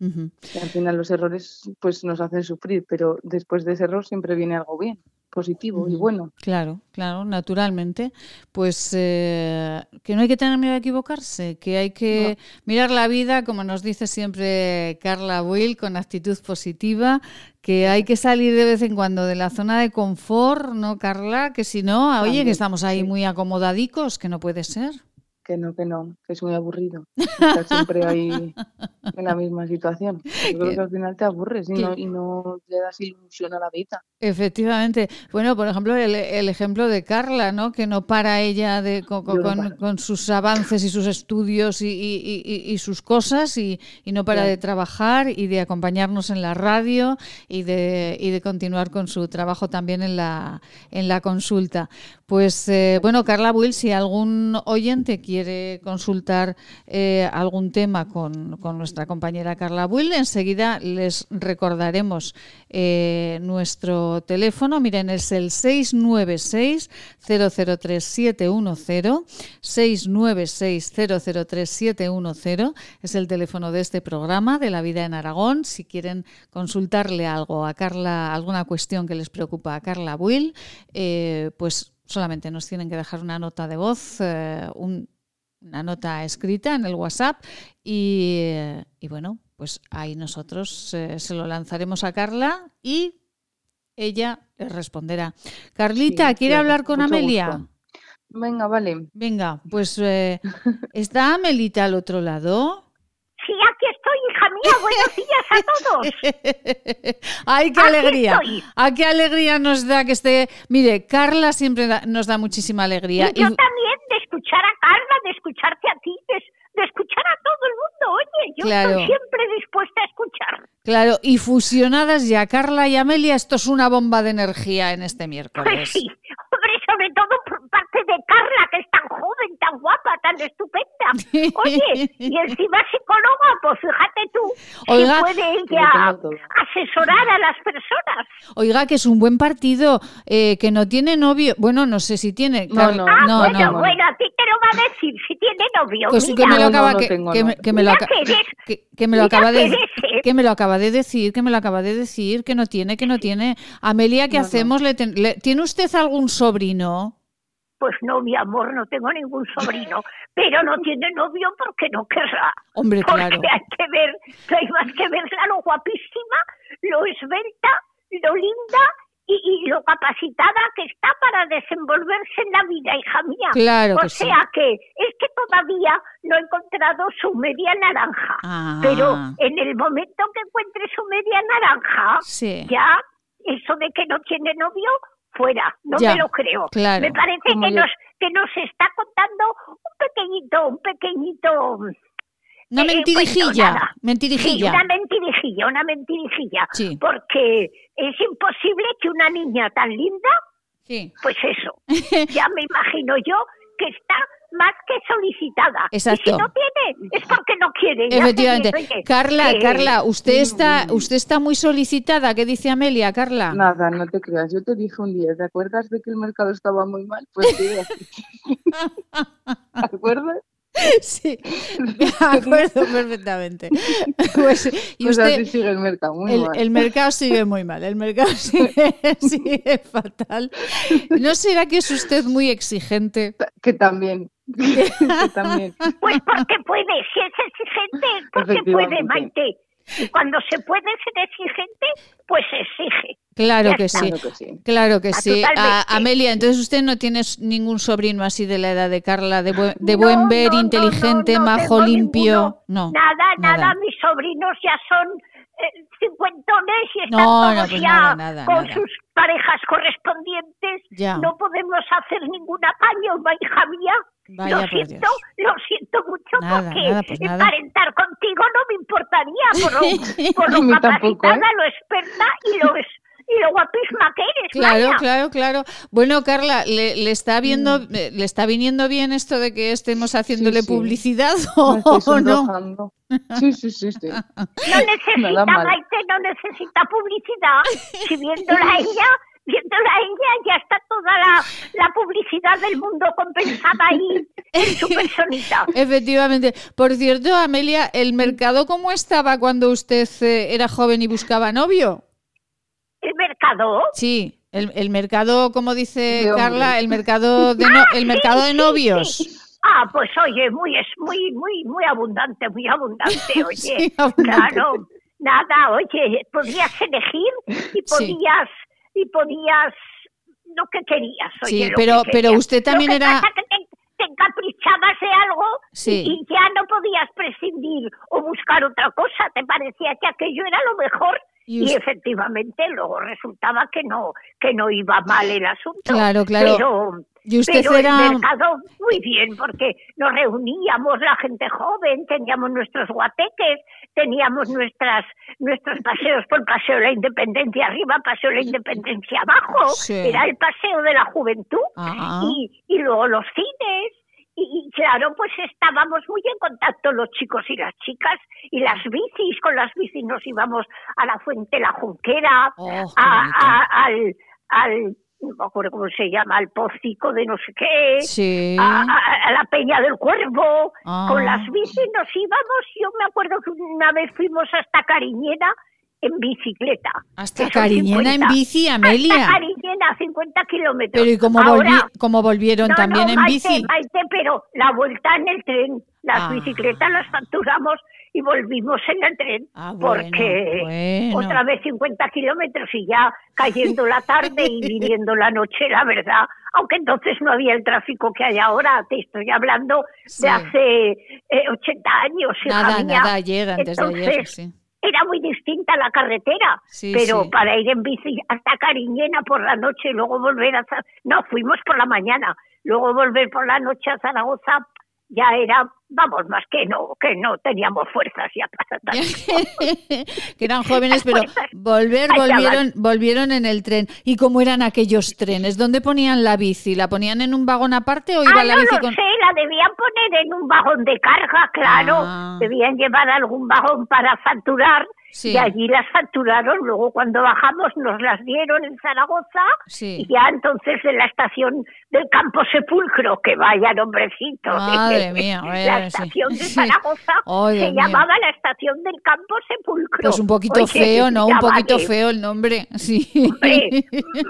Speaker 7: al final los errores pues nos hacen sufrir, pero después de ese error siempre viene algo bien, positivo y bueno.
Speaker 1: Claro, claro, naturalmente. Pues eh, que no hay que tener miedo a equivocarse, que hay que mirar la vida, como nos dice siempre Carla Will, con actitud positiva, que hay que salir de vez en cuando de la zona de confort, ¿no, Carla? Que si no, oye, que estamos ahí muy acomodadicos, que no puede ser
Speaker 7: que no, que no, que es muy aburrido. Estar siempre ahí en la misma situación. Yo creo que al final te aburres y no, y no le das ilusión a la vida.
Speaker 1: Efectivamente. Bueno, por ejemplo, el, ejemplo de Carla, ¿no? Que no para ella de, con, sus avances y sus estudios y, sus cosas y, no para de trabajar y de acompañarnos en la radio y de, de continuar con su trabajo también en la, en la consulta. Pues eh, bueno, Carla Will, si algún oyente quiere consultar eh, algún tema con, nuestra compañera Carla Will, enseguida les recordaremos eh, nuestro teléfono. Miren, es el 696 003710 696 003710 es el teléfono de este programa de la vida en Aragón. Si quieren consultarle algo a Carla, alguna cuestión que les preocupa a Carla Will, pues solamente nos tienen que dejar una nota de voz, eh, una nota escrita en el WhatsApp y, bueno, pues ahí nosotros eh, se lo lanzaremos a Carla y ella le responderá. Carlita, ¿quiere hablar con Amelia?
Speaker 7: Venga, vale.
Speaker 1: Venga, pues eh, [LAUGHS] ¿está Amelita al otro lado?
Speaker 8: Sí, aquí estoy, hija mía. Buenos días a todos. [LAUGHS]
Speaker 1: ¡Ay, qué alegría! ¡Ay, qué alegría nos da que esté! Mire, Carla siempre nos da muchísima alegría.
Speaker 8: Y yo también, escuchar a Carla, de escucharte a ti, de, escuchar a todo el mundo. Oye, yo estoy siempre dispuesta a escuchar.
Speaker 1: Claro, y fusionadas ya Carla y Amelia, esto es una bomba de energía en este miércoles.
Speaker 8: Pues [LAUGHS] sí, hombre, sobre todo por parte de Carla, que es tan joven, tan guapa, tan estupenda. [LAUGHS] Oye, y encima psicóloga, pues fíjate tú,
Speaker 1: Oiga,
Speaker 8: si puede ella asesorar a las personas.
Speaker 1: Oiga, que es un buen partido, eh, que no tiene novio. Bueno, no sé si tiene.
Speaker 7: No, no.
Speaker 8: Ah,
Speaker 1: no,
Speaker 8: bueno,
Speaker 1: no.
Speaker 8: bueno, a ti te lo va a decir si tiene novio.
Speaker 1: Pues
Speaker 8: mira.
Speaker 1: que me lo acaba, que, que me,
Speaker 7: novio.
Speaker 1: que me lo
Speaker 8: que
Speaker 1: que- me acaba de
Speaker 8: eres, eh.
Speaker 1: que me lo acaba de decir, que me lo acaba de decir, que no tiene, que no tiene. Amelia, ¿qué
Speaker 7: No, no.
Speaker 1: hacemos? ¿Le ten- le- ¿Tiene usted algún sobrino?
Speaker 8: Pues no, mi amor, no tengo ningún sobrino, pero no tiene novio porque no querrá.
Speaker 1: Hombre,
Speaker 8: Porque
Speaker 1: claro.
Speaker 8: hay que ver, hay más que verla lo guapísima, lo esbelta, lo linda y, y lo capacitada que está para desenvolverse en la vida, hija mía.
Speaker 1: Claro
Speaker 8: o
Speaker 1: que sí.
Speaker 8: sea que es que todavía no he encontrado su media naranja.
Speaker 1: Ah.
Speaker 8: Pero en el momento que encuentre su media naranja,
Speaker 1: Sí.
Speaker 8: ya eso de que no tiene novio, fuera, no
Speaker 1: Ya,
Speaker 8: me lo creo.
Speaker 1: claro.
Speaker 8: Me parece que
Speaker 7: yo.
Speaker 8: nos, que nos está contando un pequeñito, un pequeñito...
Speaker 1: Una
Speaker 8: eh,
Speaker 1: mentirijilla.
Speaker 8: Sí,
Speaker 1: mentirijilla.
Speaker 8: una mentirijilla, una mentirijilla.
Speaker 1: Sí.
Speaker 8: Porque es imposible que una niña tan linda,
Speaker 1: Sí.
Speaker 8: pues eso, [LAUGHS] ya me imagino yo que está más que solicitada. Y
Speaker 1: Exacto.
Speaker 8: si no tiene, es porque no quiere.
Speaker 1: Efectivamente.
Speaker 8: digo,
Speaker 1: Carla,
Speaker 8: que-
Speaker 1: Carla, usted está, usted está muy solicitada. ¿Qué dice Amelia, Carla?
Speaker 7: Nada, no te creas. Yo te dije un día, ¿te acuerdas de que el mercado estaba muy mal? Pues sí. [LAUGHS] ¿Te acuerdas? [LAUGHS]
Speaker 1: Sí, me [LAUGHS] acuerdo perfectamente. [LAUGHS] Pues, y
Speaker 7: Pues
Speaker 1: usted,
Speaker 7: así sigue el mercado, muy
Speaker 1: el,
Speaker 7: mal.
Speaker 1: el mercado sigue muy mal, el mercado sigue, sigue fatal. ¿No será que es usted muy exigente?
Speaker 7: Que también. que también.
Speaker 8: Pues porque puede, si es exigente, porque puede. Maite. Y cuando se puede ser exigente, pues se exige.
Speaker 1: Claro que sí,
Speaker 7: Claro que sí.
Speaker 1: claro que
Speaker 8: Ah,
Speaker 1: sí. A-. Amelia, entonces usted no tiene ningún sobrino así de la edad de Carla, de buen, de
Speaker 8: No,
Speaker 1: buen ver,
Speaker 8: no,
Speaker 1: inteligente,
Speaker 8: no, no
Speaker 1: majo, limpio.
Speaker 8: ninguno.
Speaker 1: No.
Speaker 8: Nada, nada,
Speaker 1: nada.
Speaker 8: mis sobrinos ya son eh, cincuentones y están
Speaker 1: No, no,
Speaker 8: todos
Speaker 1: pues
Speaker 8: ya
Speaker 1: nada, nada,
Speaker 8: con
Speaker 1: nada.
Speaker 8: sus parejas correspondientes.
Speaker 1: Ya.
Speaker 8: No podemos hacer ningún apaño, hija mía.
Speaker 1: Vaya
Speaker 8: lo siento,
Speaker 1: Dios.
Speaker 8: lo siento mucho
Speaker 1: Nada,
Speaker 8: porque
Speaker 1: nada, pues nada.
Speaker 8: emparentar contigo no me importaría por lo, [LAUGHS] por lo
Speaker 7: tampoco,
Speaker 8: capacitada,
Speaker 7: ¿eh?
Speaker 8: lo experta y lo, es- y lo guapísima que eres.
Speaker 1: Claro,
Speaker 8: vaya.
Speaker 1: claro, claro. Bueno, Carla, ¿le, le está viendo,
Speaker 7: Mm.
Speaker 1: eh, le está viniendo bien esto de que estemos haciéndole
Speaker 7: sí.
Speaker 1: publicidad o, no?
Speaker 7: sonrojando. Sí, sí, sí, sí.
Speaker 8: No necesita. Maite, no necesita publicidad. Si viéndola a ella, viéndola a ella, ya está toda la, la publicidad del mundo compensada ahí en su personita. [LAUGHS]
Speaker 1: Efectivamente. Por cierto, Amelia, ¿el mercado cómo estaba cuando usted eh, era joven y buscaba novio?
Speaker 8: El mercado.
Speaker 1: Sí, el, el mercado, como dice. Carla, el mercado [LAUGHS] de no-
Speaker 8: Ah,
Speaker 1: el
Speaker 8: sí,
Speaker 1: mercado de novios.
Speaker 8: sí. Ah, pues oye, muy es muy muy muy abundante, muy abundante, [LAUGHS] oye.
Speaker 1: Sí, abundante.
Speaker 8: Claro. Nada, oye, podías elegir y podías y podías lo que querías, oye,
Speaker 1: Sí,
Speaker 8: lo
Speaker 1: pero-
Speaker 8: que
Speaker 1: pero usted también
Speaker 8: Lo que
Speaker 1: era-
Speaker 8: pasa que te, te encaprichabas de algo
Speaker 1: Sí.
Speaker 8: y, y ya no podías prescindir o buscar otra cosa, te parecía que aquello era lo mejor
Speaker 1: Y
Speaker 8: efectivamente luego resultaba que no que no iba mal el asunto.
Speaker 1: Claro, claro.
Speaker 8: Pero,
Speaker 1: Y usted
Speaker 8: pero
Speaker 1: era-
Speaker 8: el mercado muy bien porque nos reuníamos la gente joven, teníamos nuestros guateques, teníamos nuestras nuestros paseos por Paseo de la Independencia arriba, Paseo de la Independencia abajo,
Speaker 1: Sí.
Speaker 8: era el paseo de la juventud
Speaker 1: Ah.
Speaker 8: y, y luego los cines. Y, claro, pues estábamos muy en contacto los chicos y las chicas y las bicis, con las bicis nos íbamos a la Fuente La Junquera,
Speaker 1: Oh,
Speaker 8: a- al, al, no me acuerdo cómo se llama, al Pocico de no sé qué,
Speaker 1: Sí.
Speaker 8: a, la Peña del Cuervo,
Speaker 1: Ah.
Speaker 8: con las bicis nos íbamos, yo me acuerdo que una vez fuimos hasta Cariñena en bicicleta.
Speaker 1: Hasta Cariñena en
Speaker 8: 50.
Speaker 1: bici,
Speaker 8: Hasta
Speaker 1: Amelia.
Speaker 8: Cariñena, 50 kilómetros.
Speaker 1: Pero ¿y cómo,
Speaker 8: Ahora,
Speaker 1: volvi- cómo volvieron
Speaker 8: no,
Speaker 1: también
Speaker 8: no,
Speaker 1: en
Speaker 8: Maite,
Speaker 1: bici?
Speaker 8: Maite, pero la vuelta en el tren, las
Speaker 1: Ah.
Speaker 8: bicicletas las facturamos y volvimos en el tren.
Speaker 1: Ah, bueno,
Speaker 8: porque
Speaker 1: bueno.
Speaker 8: otra vez 50 kilómetros y ya cayendo la tarde y [LAUGHS] viniendo la noche, la verdad. Aunque entonces no había el tráfico que hay ahora, te estoy hablando
Speaker 1: Sí.
Speaker 8: de hace eh, 80 años. hija
Speaker 1: Nada,
Speaker 8: mía.
Speaker 1: nada, ayer, antes de ayer,
Speaker 8: Entonces,
Speaker 1: sí.
Speaker 8: Era muy distinta la carretera,
Speaker 1: Sí,
Speaker 8: pero
Speaker 1: sí.
Speaker 8: para ir en bici hasta Cariñena por la noche y luego volver a... No, fuimos por la mañana, luego volver por la noche a Zaragoza ya era vamos, más que no, que no teníamos fuerzas ya para [LAUGHS]
Speaker 1: que eran jóvenes, pero volver, volvieron, volvieron en el tren. ¿Y cómo eran aquellos trenes? ¿Dónde ponían la bici? ¿La ponían en un vagón aparte o iba
Speaker 8: ah,
Speaker 1: la bici
Speaker 8: no
Speaker 1: con...?
Speaker 8: sé, la debían poner en un vagón de carga, claro.
Speaker 1: Ah.
Speaker 8: Debían llevar algún vagón para facturar
Speaker 1: Sí.
Speaker 8: y allí las facturaron. Luego cuando bajamos nos las dieron en Zaragoza
Speaker 1: Sí.
Speaker 8: y ya entonces en la estación del Campo Sepulcro, que vaya nombrecito.
Speaker 1: Madre [LAUGHS] mía,
Speaker 8: la
Speaker 1: vaya, sí.
Speaker 8: estación de
Speaker 1: Sí.
Speaker 8: Zaragoza se llamaba la estación del Campo Sepulcro.
Speaker 1: Pues un poquito
Speaker 8: Oye,
Speaker 1: feo, ¿no? Un poquito
Speaker 8: vale.
Speaker 1: feo el nombre, [LAUGHS] sí.
Speaker 8: Hombre,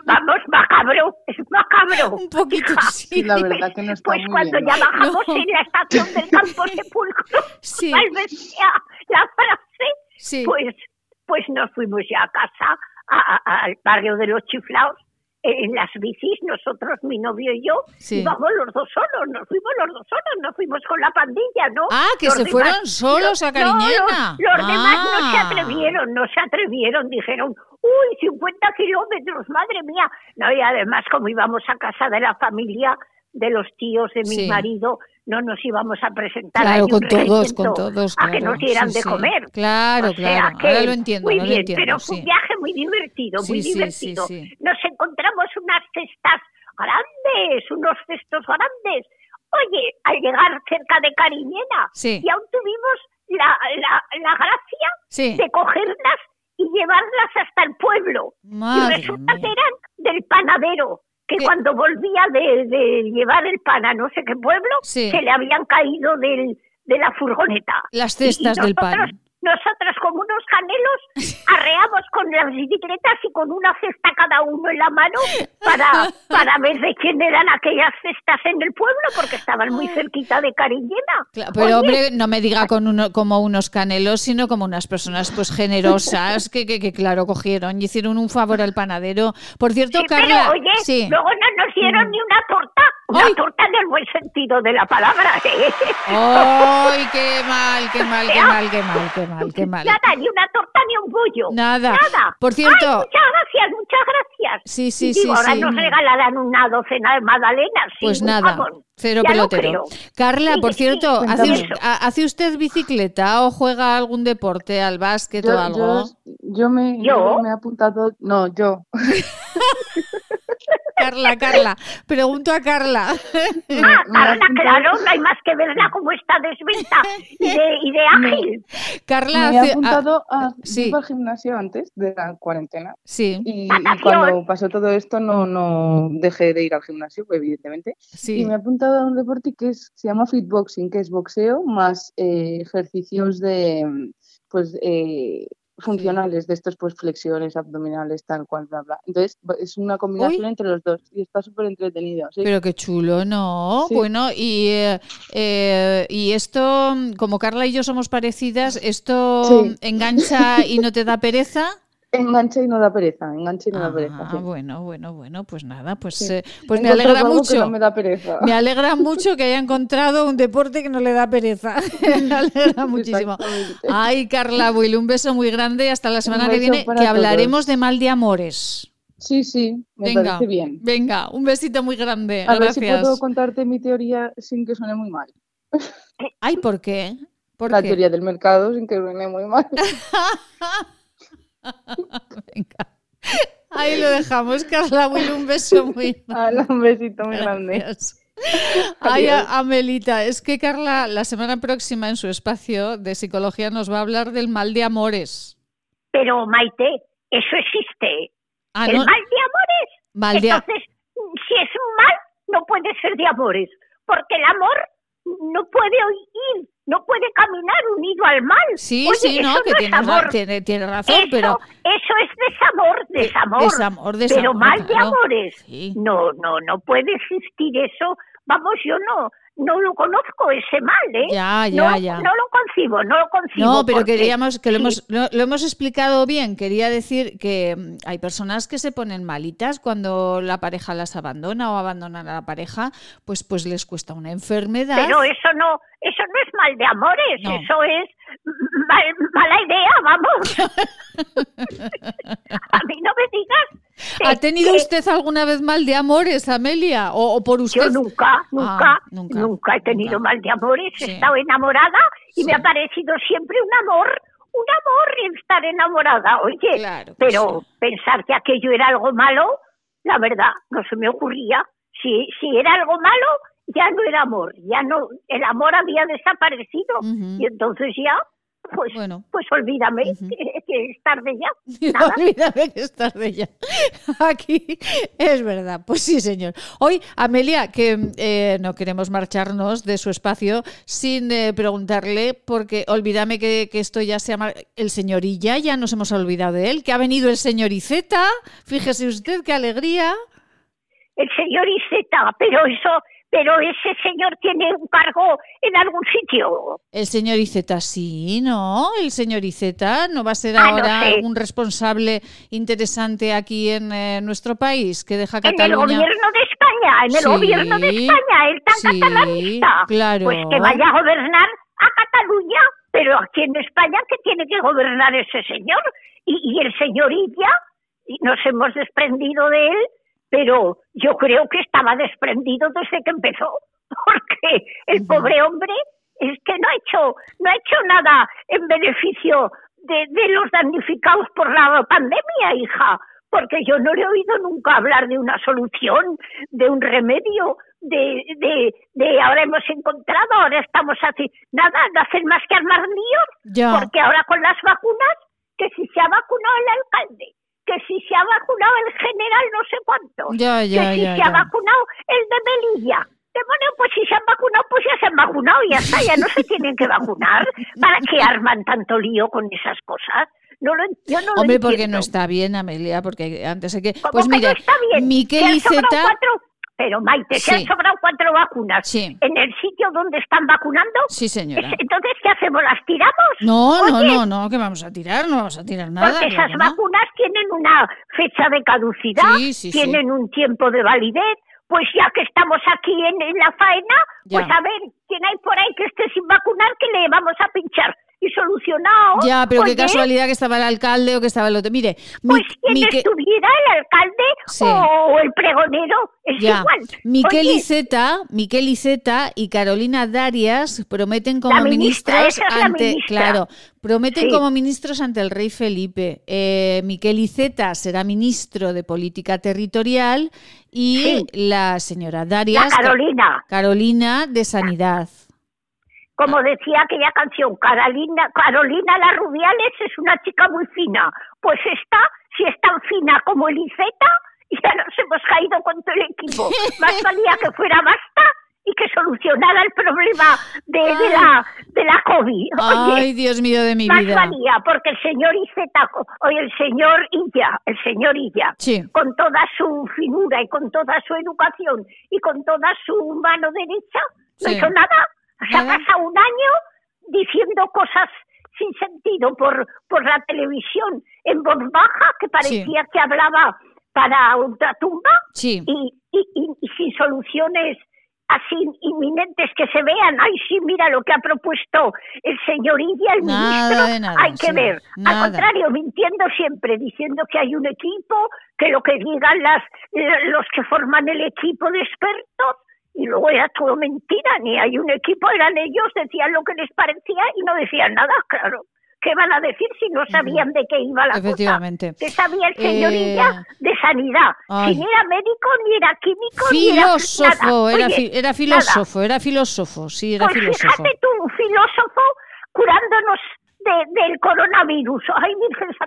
Speaker 8: vamos, macabro, es macabro. [LAUGHS]
Speaker 1: Un poquito, sí.
Speaker 7: Sí, la verdad que no está
Speaker 8: Pues
Speaker 7: muy
Speaker 8: cuando
Speaker 7: bien.
Speaker 8: ya bajamos en la estación del Campo Sepulcro,
Speaker 1: Sí.
Speaker 8: tal vez sea la frase,
Speaker 1: Sí.
Speaker 8: pues, pues nos fuimos ya a casa, a- a- al barrio de los chiflaos, en las bicis, nosotros, mi novio y yo,
Speaker 1: Sí.
Speaker 8: íbamos los dos solos, nos fuimos los dos solos, nos fuimos con la pandilla, ¿no?
Speaker 1: Ah, que
Speaker 8: Los
Speaker 1: se fueron solos a
Speaker 8: no,
Speaker 1: Cariñena.
Speaker 8: los, los demás no se
Speaker 1: Ah.
Speaker 8: atrevieron, no se atrevieron, dijeron, uy, 50 kilómetros, madre mía. No, y además, como íbamos a casa de la familia, de los tíos de mi
Speaker 1: Sí.
Speaker 8: marido, no nos íbamos a presentar
Speaker 1: Claro, con todos, con todos,
Speaker 8: a que nos dieran
Speaker 1: sí,
Speaker 8: de comer.
Speaker 1: Claro,
Speaker 8: O sea
Speaker 1: claro,
Speaker 8: que,
Speaker 1: ahora lo entiendo,
Speaker 8: muy
Speaker 1: lo
Speaker 8: bien,
Speaker 1: entiendo,
Speaker 8: pero fue un viaje muy divertido, muy divertido. Nos encontramos unas cestas grandes, unos cestos grandes. Oye, al llegar cerca de Cariñena,
Speaker 1: Sí.
Speaker 8: y aún tuvimos la, la, la gracia
Speaker 1: Sí.
Speaker 8: de cogerlas y llevarlas hasta el pueblo.
Speaker 1: Madre
Speaker 8: y resulta
Speaker 1: mía.
Speaker 8: que eran del panadero, que
Speaker 1: ¿Qué?
Speaker 8: cuando volvía de, de llevar el pan a no sé qué pueblo,
Speaker 1: Sí.
Speaker 8: se le habían caído del, de la furgoneta.
Speaker 1: Las
Speaker 8: Y- y
Speaker 1: cestas del pan.
Speaker 8: Nosotros- como unos canelos, arreamos con las bicicletas y con una cesta cada uno en la mano para, para ver de quién eran aquellas cestas en el pueblo, porque estaban muy cerquita de Cariñena.
Speaker 1: Cla- Pero
Speaker 8: Oye,
Speaker 1: hombre, no me diga con uno, como unos canelos, sino como unas personas pues generosas que, que, que, claro cogieron y hicieron un favor al panadero. Por cierto,
Speaker 8: Sí,
Speaker 1: Carla,
Speaker 8: pero oye,
Speaker 1: sí.
Speaker 8: luego no nos dieron ni una torta, una
Speaker 1: Ay.
Speaker 8: torta en el buen sentido de la palabra. ¿eh?
Speaker 1: ¡Ay, qué [LAUGHS] mal, qué mal, qué mal, qué mal, qué mal, qué mal!
Speaker 8: Nada, ni una torta ni un bollo.
Speaker 1: Nada.
Speaker 8: Nada.
Speaker 1: Por cierto-
Speaker 8: Ay, muchas gracias, muchas gracias.
Speaker 1: Sí, sí, sí,
Speaker 8: ahora
Speaker 1: sí.
Speaker 8: nos regalarán una docena de magdalenas. sí,
Speaker 1: Pues
Speaker 8: un
Speaker 1: nada, cero
Speaker 8: Ya
Speaker 1: pelotero. Carla,
Speaker 8: Sí,
Speaker 1: por cierto,
Speaker 8: sí,
Speaker 1: ¿hace, usted bicicleta o juega algún deporte, al básquet o algo?
Speaker 7: yo, yo me,
Speaker 8: ¿Yo?
Speaker 7: me he apuntado. No, yo. [LAUGHS]
Speaker 1: Carla, Carla, pregunto a Carla.
Speaker 8: Ah, [LAUGHS] Carla, claro, no hay más que verla como está desventa y de, y de ágil.
Speaker 1: Carla,
Speaker 7: Me he
Speaker 1: hace- ah,
Speaker 7: apuntado a,
Speaker 1: sí.
Speaker 7: iba al gimnasio antes de la cuarentena.
Speaker 1: sí,
Speaker 7: Y, y cuando pasó todo esto no, no dejé de ir al gimnasio, evidentemente.
Speaker 1: sí.
Speaker 7: Y me he apuntado a un deporte que es, se llama fitboxing, que es boxeo más eh, ejercicios de pues eh, funcionales de estos pues flexiones abdominales tal cual bla bla. Entonces es una combinación
Speaker 1: Uy.
Speaker 7: entre los dos y está súper entretenido. sí.
Speaker 1: Pero qué chulo, ¿no?
Speaker 7: Sí.
Speaker 1: Bueno, y, eh, eh, y esto, como Carla y yo somos parecidas, ¿esto engancha y no te da pereza?
Speaker 7: Engancha y no da pereza, engancha y no da pereza.
Speaker 1: Ah,
Speaker 7: sí.
Speaker 1: bueno, bueno, bueno, pues nada, pues,
Speaker 7: Sí.
Speaker 1: eh, pues me alegra mucho.
Speaker 7: no me da pereza.
Speaker 1: Me alegra mucho que haya encontrado un deporte que no le da pereza. [LAUGHS] me alegra [LAUGHS] muchísimo. Ay, Carla Will, un beso muy grande y hasta la semana que viene que
Speaker 7: todos.
Speaker 1: hablaremos de mal de amores.
Speaker 7: Sí, sí, me
Speaker 1: Venga,
Speaker 7: parece bien.
Speaker 1: venga, un besito muy grande.
Speaker 7: A ver si
Speaker 1: Gracias.
Speaker 7: puedo contarte mi teoría sin que suene muy mal.
Speaker 1: Ay, ¿por qué? ¿Por
Speaker 7: La
Speaker 1: qué?
Speaker 7: teoría del mercado sin que suene muy mal. [LAUGHS]
Speaker 1: Venga. Ahí lo dejamos, Carla Will, un beso muy [LAUGHS] grande.
Speaker 7: Un besito muy grande.
Speaker 1: Gracias. Ay, Amelita, es que Carla la semana próxima en su espacio de psicología nos va a hablar del mal de amores.
Speaker 8: Pero, Maite, eso existe.
Speaker 1: Ah,
Speaker 8: el
Speaker 1: no,
Speaker 8: mal de amores.
Speaker 1: mal de a-
Speaker 8: Entonces, si es un mal, no puede ser de amores. Porque el amor no puede ir, no puede caminar unido al mal.
Speaker 1: Sí,
Speaker 8: Oye,
Speaker 1: sí, no,
Speaker 8: eso
Speaker 1: que
Speaker 8: es
Speaker 1: tiene, ra- tiene, tiene razón,
Speaker 8: Eso,
Speaker 1: pero
Speaker 8: eso es desamor, desamor.
Speaker 1: desamor,
Speaker 8: Pero
Speaker 1: desamor,
Speaker 8: mal de
Speaker 1: claro.
Speaker 8: amores.
Speaker 1: Sí.
Speaker 8: No, no, no puede existir eso. Vamos, yo no, no lo conozco ese mal, ¿eh?
Speaker 1: Ya, ya,
Speaker 8: no,
Speaker 1: ya.
Speaker 8: no lo concibo, no lo concibo.
Speaker 1: No, pero
Speaker 8: porque-
Speaker 1: queríamos que lo
Speaker 8: sí.
Speaker 1: hemos, lo, lo hemos explicado bien. Quería decir que mm, hay personas que se ponen malitas cuando la pareja las abandona o abandonan a la pareja, pues, pues les cuesta una enfermedad.
Speaker 8: Pero eso no, eso no es mal de amores, eso es mala idea, vamos. [LAUGHS] a mí no me digas.
Speaker 1: ¿Ha tenido usted alguna vez mal de amores, Amelia? ¿O, por usted?
Speaker 8: Yo nunca, nunca, ah, nunca, he tenido mal de amores. He estado enamorada y me ha parecido siempre un amor un amor estar enamorada, oye, pero pensar que aquello era algo malo, la verdad, no se me ocurría. Si, si era algo malo, ya no era amor, ya no, el amor había desaparecido. Y entonces ya pues, bueno. pues [LAUGHS] olvídame que, es tarde ya.
Speaker 1: olvídame que es tarde ya. Aquí es verdad. Pues sí, señor. Hoy, Amelia, que eh, no queremos marcharnos de su espacio sin eh, preguntarle, porque olvídame que, esto ya se llama el señorilla, ya nos hemos olvidado de él, que ha venido el señor Iceta. Fíjese usted qué alegría.
Speaker 8: El señor Iceta, pero eso pero ese señor tiene un cargo en algún sitio.
Speaker 1: El señor Iceta sí, ¿no? El señor Iceta no va a ser ah, ahora un responsable interesante aquí en eh, nuestro país que deja Cataluña.
Speaker 8: En el gobierno de España, en el gobierno de España, el tan catalanista.
Speaker 1: Claro.
Speaker 8: Pues que vaya a gobernar a Cataluña, pero aquí en España que tiene que gobernar ese señor y, y el señor Illa, nos hemos desprendido de él pero yo creo que estaba desprendido desde que empezó, [LAUGHS] porque el pobre hombre es que no ha hecho, no ha hecho nada en beneficio de, de los damnificados por la pandemia, hija, porque yo no le he oído nunca hablar de una solución, de un remedio, de, de, de ahora hemos encontrado, ahora estamos así, nada, no hacen más que armar líos, porque ahora con las vacunas, que si se ha vacunado el alcalde, que si se ha vacunado el general no sé cuánto, que si se ha vacunado el de Melilla. Bueno, pues si se han vacunado, pues ya se han vacunado y ya está, ya no se tienen que vacunar. ¿Para qué arman tanto lío con esas cosas? No lo, yo no
Speaker 1: Hombre,
Speaker 8: lo
Speaker 1: porque no está bien, Amelia, porque antes hay que...
Speaker 8: Pues
Speaker 1: mira,
Speaker 8: no está bien?
Speaker 1: Miquel
Speaker 8: pero Maite, se han sobrado cuatro vacunas en el sitio donde están vacunando.
Speaker 1: Sí, señora.
Speaker 8: Entonces, ¿qué hacemos? ¿Las tiramos?
Speaker 1: No, no, no, no, que vamos a tirar, no vamos a tirar nada.
Speaker 8: Porque esas vacunas tienen una fecha de caducidad, tienen un tiempo de validez. Pues ya que estamos aquí en, la faena, pues a ver, ¿quién hay por ahí que esté sin vacunar que le vamos a pinchar? Y solucionado.
Speaker 1: Ya, pero qué casualidad que estaba el alcalde o que estaba el otro. Mire,
Speaker 8: pues quien estuviera el alcalde o el pregonero, es igual.
Speaker 1: Miquel Iceta, Miquel Iceta y Carolina Darias prometen como ministros ante, claro, prometen como ministros ante el rey Felipe. Eh, Miquel Iceta será ministro de Política Territorial y la señora Darias,
Speaker 8: Carolina,
Speaker 1: Carolina de Sanidad
Speaker 8: como decía aquella canción, Carolina, Carolina La Rubiales es una chica muy fina. Pues esta, si es tan fina como Eliseta, ya nos hemos caído con todo el equipo. [LAUGHS] Más valía que fuera basta y que solucionara el problema de, la de la COVID.
Speaker 1: Ay, Dios mío de mi vida.
Speaker 8: Más valía, porque el señor Iceta, oye, el señor Illa, el señor Illa, con toda su figura y con toda su educación y con toda su mano derecha, no hizo nada se ha pasado un año diciendo cosas sin sentido por, por la televisión en voz baja que parecía que hablaba para ultratumba
Speaker 1: sí.
Speaker 8: y, y, sin soluciones así inminentes que se vean. Ay, sí, mira lo que ha propuesto el señor India, el ministro. hay que ver. Al contrario, mintiendo siempre, diciendo que hay un equipo, que lo que digan las, los que forman el equipo de expertos y luego era todo mentira, ni hay un equipo, eran ellos, decían lo que les parecía y no decían nada, claro. ¿Qué van a decir si no sabían de qué iba la
Speaker 1: Efectivamente.
Speaker 8: cosa? ¿Qué sabía el señorilla eh, de sanidad? Si ni era médico, ni era químico,
Speaker 1: filósofo, ni era, era, filósofo, era filósofo, sí, era
Speaker 8: pues
Speaker 1: filósofo.
Speaker 8: Fíjate tú, un filósofo curándonos del coronavirus. Ay,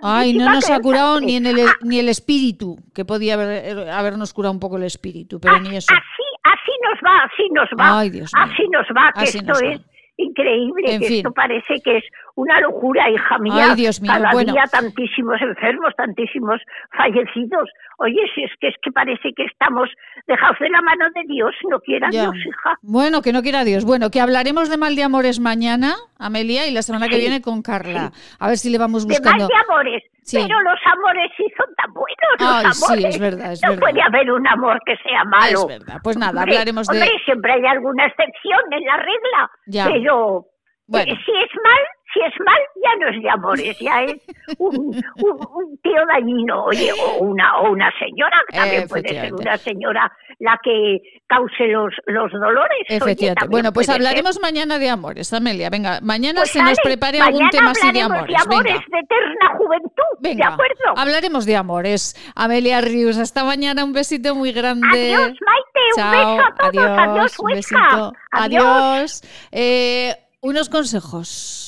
Speaker 1: Ay, no nos ha curado ni, en el, ah. ni el espíritu, que podía haber, habernos curado un poco el espíritu, pero ni eso.
Speaker 8: Así, así nos va, así nos va. Así nos va, que esto es increíble, que esto parece que es una locura, hija mía.
Speaker 9: Ay, Dios mío,
Speaker 8: Cada
Speaker 9: bueno.
Speaker 8: día tantísimos enfermos, tantísimos fallecidos. Oye, si es que es que parece que estamos dejados de la mano de Dios, no quiera
Speaker 9: Ya.
Speaker 8: Dios, hija.
Speaker 9: Bueno, que no quiera Dios. Bueno, que hablaremos de mal de amores mañana, Amelia, y la semana que viene con Carla. A ver si le vamos
Speaker 8: De
Speaker 9: buscando.
Speaker 8: más de amores.
Speaker 9: Sí.
Speaker 8: Pero los amores sí son tan buenos,
Speaker 9: Ay,
Speaker 8: los
Speaker 9: sí,
Speaker 8: amores.
Speaker 9: es verdad, es
Speaker 8: no
Speaker 9: verdad.
Speaker 8: puede haber un amor que sea malo.
Speaker 9: Es verdad. Pues nada,
Speaker 8: Hombre,
Speaker 9: hablaremos de-
Speaker 8: Hombre, siempre hay alguna excepción en la regla.
Speaker 9: Ya.
Speaker 8: Pero
Speaker 9: Bueno.
Speaker 8: si es mal, si es mal, ya no es de amores, ya es un, un- un tío dañino, oye, o una, o una señora, que también puede ser una señora la que cause los, los dolores.
Speaker 9: Efectivamente. Bueno, pues
Speaker 8: ser.
Speaker 9: hablaremos mañana de amores, Amelia. Venga, mañana
Speaker 8: Pues
Speaker 9: se nos prepare algún tema así de amores.
Speaker 8: de amores
Speaker 9: Venga.
Speaker 8: de eterna juventud, ¿de acuerdo?
Speaker 9: hablaremos de amores. Amelia Rius, hasta mañana, un besito muy grande.
Speaker 8: Adiós, Maite, un
Speaker 9: Chao,
Speaker 8: beso a todos,
Speaker 9: adiós,
Speaker 8: adiós,
Speaker 9: un besito.
Speaker 8: Adiós.
Speaker 9: Adiós. Eh, unos consejos.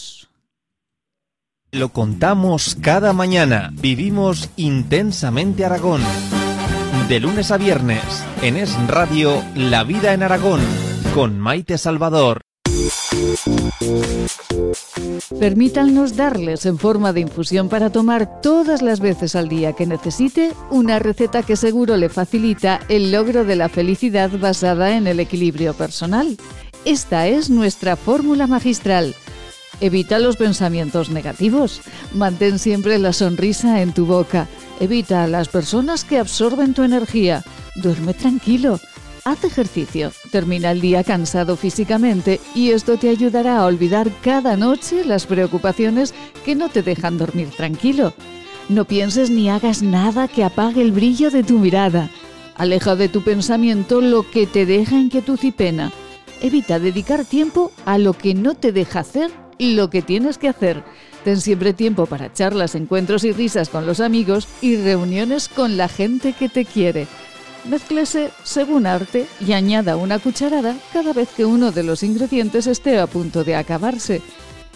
Speaker 10: Lo contamos cada mañana. Vivimos intensamente Aragón. De lunes a viernes, en Es Radio, La Vida en Aragón, con Maite Salvador.
Speaker 1: Permítanos darles en forma de infusión para tomar todas las veces al día que necesite una receta que seguro le facilita el logro de la felicidad basada en el equilibrio personal. Esta es nuestra fórmula magistral. Evita los pensamientos negativos. Mantén siempre la sonrisa en tu boca. Evita a las personas que absorben tu energía. Duerme tranquilo. Haz ejercicio, termina el día cansado físicamente y esto te ayudará a olvidar cada noche las preocupaciones que no te dejan dormir tranquilo. No pienses ni hagas nada que apague el brillo de tu mirada. Aleja de tu pensamiento lo que te deja inquietud y pena. Evita dedicar tiempo a lo que no te deja hacer lo que tienes que hacer. Ten siempre tiempo para charlas, encuentros y risas con los amigos y reuniones con la gente que te quiere. Mézclese según arte y añada una cucharada cada vez que uno de los ingredientes esté a punto de acabarse.